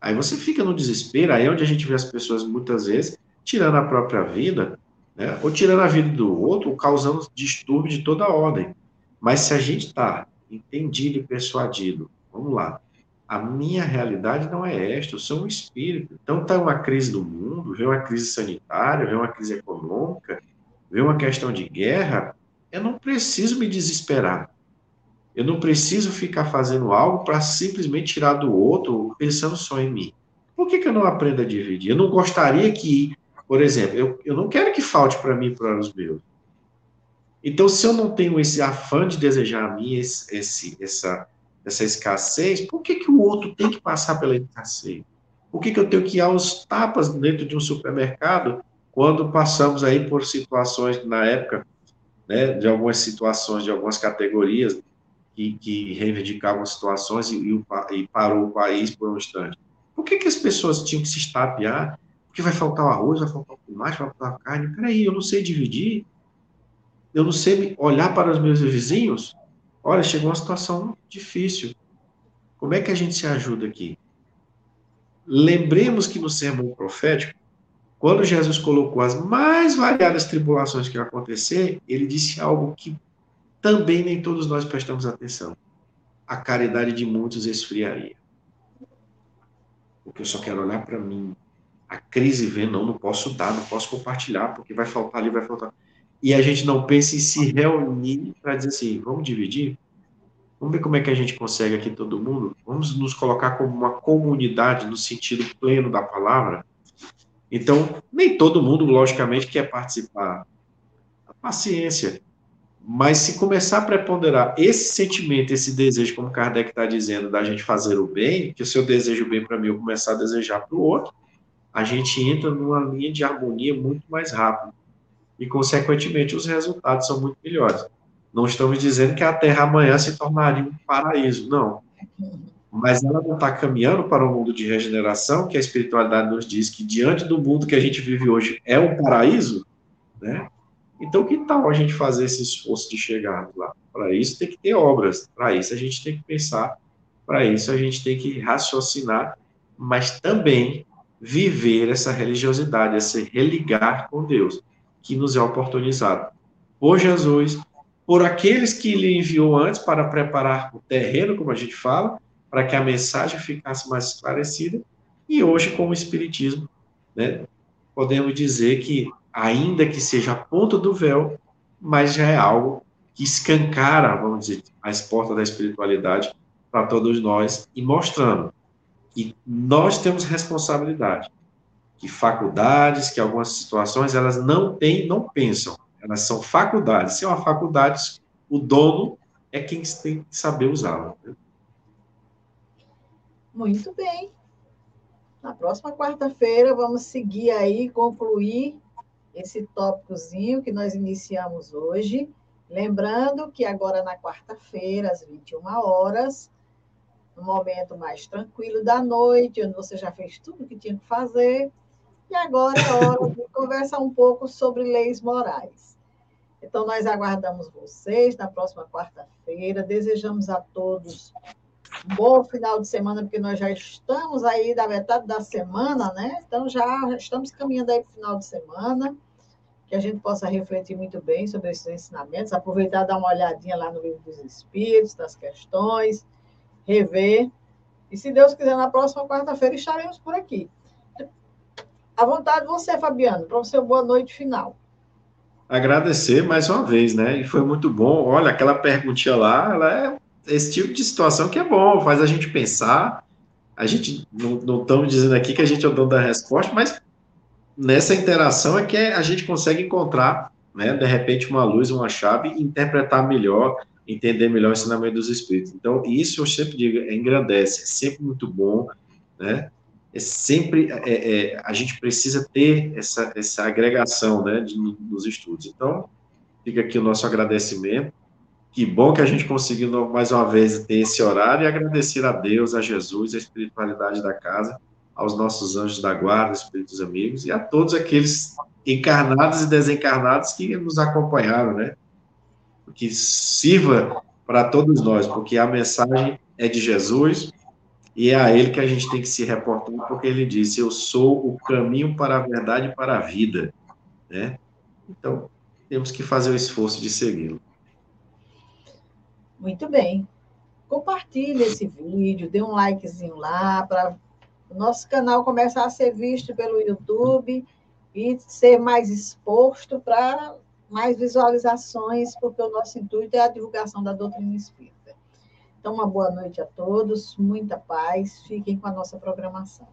Aí você fica no desespero, aí é onde a gente vê as pessoas muitas vezes tirando a própria vida, né? ou tirando a vida do outro, causando distúrbio de toda ordem. Mas se a gente está entendido e persuadido, vamos lá, a minha realidade não é esta, eu sou um espírito. Então está uma crise do mundo, vem uma crise sanitária, vem uma crise econômica, vem uma questão de guerra, eu não preciso me desesperar. Eu não preciso ficar fazendo algo para simplesmente tirar do outro, pensando só em mim. Por que, que eu não aprendo a dividir? Eu não gostaria que, por exemplo, eu, eu não quero que falte para mim para os meus. Então, se eu não tenho esse afã de desejar a mim esse, esse, essa, essa escassez, por que, que o outro tem que passar pela escassez? Por que, que eu tenho que ir aos tapas dentro de um supermercado quando passamos aí por situações, na época, né, de algumas situações, de algumas categorias que, que reivindicavam situações e, e, parou o país por um instante. Por que, que as pessoas tinham que se estapear? Porque vai faltar o arroz, vai faltar o tomate, vai faltar a carne. Peraí, eu não sei dividir. Eu não sei olhar para os meus vizinhos. Olha, chegou uma situação difícil. Como é que a gente se ajuda aqui? Lembremos que no sermão profético, quando Jesus colocou as mais variadas tribulações que iam acontecer, ele disse algo que também nem todos nós prestamos atenção. A caridade de muitos esfriaria. Porque eu só quero olhar para mim. A crise vem, não, não posso dar, não posso compartilhar, porque vai faltar ali, vai faltar. E a gente não pensa em se reunir para dizer assim, vamos dividir? Vamos ver como é que a gente consegue aqui todo mundo? Vamos nos colocar como uma comunidade no sentido pleno da palavra? Então, nem todo mundo, logicamente, quer participar. A paciência. Mas se começar a preponderar esse sentimento, esse desejo, como Kardec está dizendo, da gente fazer o bem, que se eu desejo bem para mim, eu começar a desejar para o outro, a gente entra numa linha de harmonia muito mais rápido. E, consequentemente, os resultados são muito melhores. Não estamos dizendo que a Terra amanhã se tornaria um paraíso, não mas ela não está caminhando para um mundo de regeneração, que a espiritualidade nos diz que diante do mundo que a gente vive hoje é um paraíso, né? Então, que tal a gente fazer esse esforço de chegar lá? Para isso tem que ter obras, para isso a gente tem que pensar, para isso a gente tem que raciocinar, mas também viver essa religiosidade, esse religar com Deus, que nos é oportunizado por Jesus, por aqueles que ele enviou antes para preparar o terreno, como a gente fala, para que a mensagem ficasse mais esclarecida. E hoje, com o Espiritismo, né, podemos dizer que, ainda que seja a ponta do véu, mas já é algo que escancara, vamos dizer, as portas da espiritualidade para todos nós e mostrando que nós temos responsabilidade, que faculdades, que algumas situações elas não têm, não pensam, elas são faculdades. Se é uma faculdade, o dono é quem tem que saber usá-la. Né? Muito bem. Na próxima quarta-feira, vamos seguir aí, concluir esse tópicozinho que nós iniciamos hoje. Lembrando que agora na quarta-feira, às 21 horas, no momento mais tranquilo da noite, onde você já fez tudo o que tinha que fazer, e agora é hora de *laughs* conversar um pouco sobre leis morais. Então, nós aguardamos vocês na próxima quarta-feira. Desejamos a todos bom final de semana, porque nós já estamos aí da metade da semana, né? Então já estamos caminhando aí para o final de semana, que a gente possa refletir muito bem sobre esses ensinamentos, aproveitar dar uma olhadinha lá no livro dos Espíritos, das questões, rever. E se Deus quiser, na próxima quarta-feira estaremos por aqui. À vontade você, Fabiano, para o seu boa noite final. Agradecer mais uma vez, né? E foi muito bom. Olha, aquela perguntinha lá, ela é esse tipo de situação que é bom, faz a gente pensar. A gente não, estamos dizendo aqui que a gente é o dono da resposta, mas nessa interação é que a gente consegue encontrar, né, de repente, uma luz, uma chave, interpretar melhor, entender melhor o ensinamento dos Espíritos. Então, isso eu sempre digo, engrandece, é sempre muito bom, né? É sempre, é, é, a gente precisa ter essa, essa agregação, né, de, dos estudos. Então, fica aqui o nosso agradecimento. Que bom que a gente conseguiu mais uma vez ter esse horário e agradecer a Deus, a Jesus, a espiritualidade da casa, aos nossos anjos da guarda, espíritos amigos e a todos aqueles encarnados e desencarnados que nos acompanharam, né? Que sirva para todos nós, porque a mensagem é de Jesus e é a ele que a gente tem que se reportar, porque ele disse: Eu sou o caminho para a verdade e para a vida, né? Então, temos que fazer o esforço de segui-lo. Muito bem. Compartilhe esse vídeo, dê um likezinho lá para o nosso canal começar a ser visto pelo YouTube e ser mais exposto para mais visualizações, porque o nosso intuito é a divulgação da doutrina espírita. Então, uma boa noite a todos, muita paz, fiquem com a nossa programação.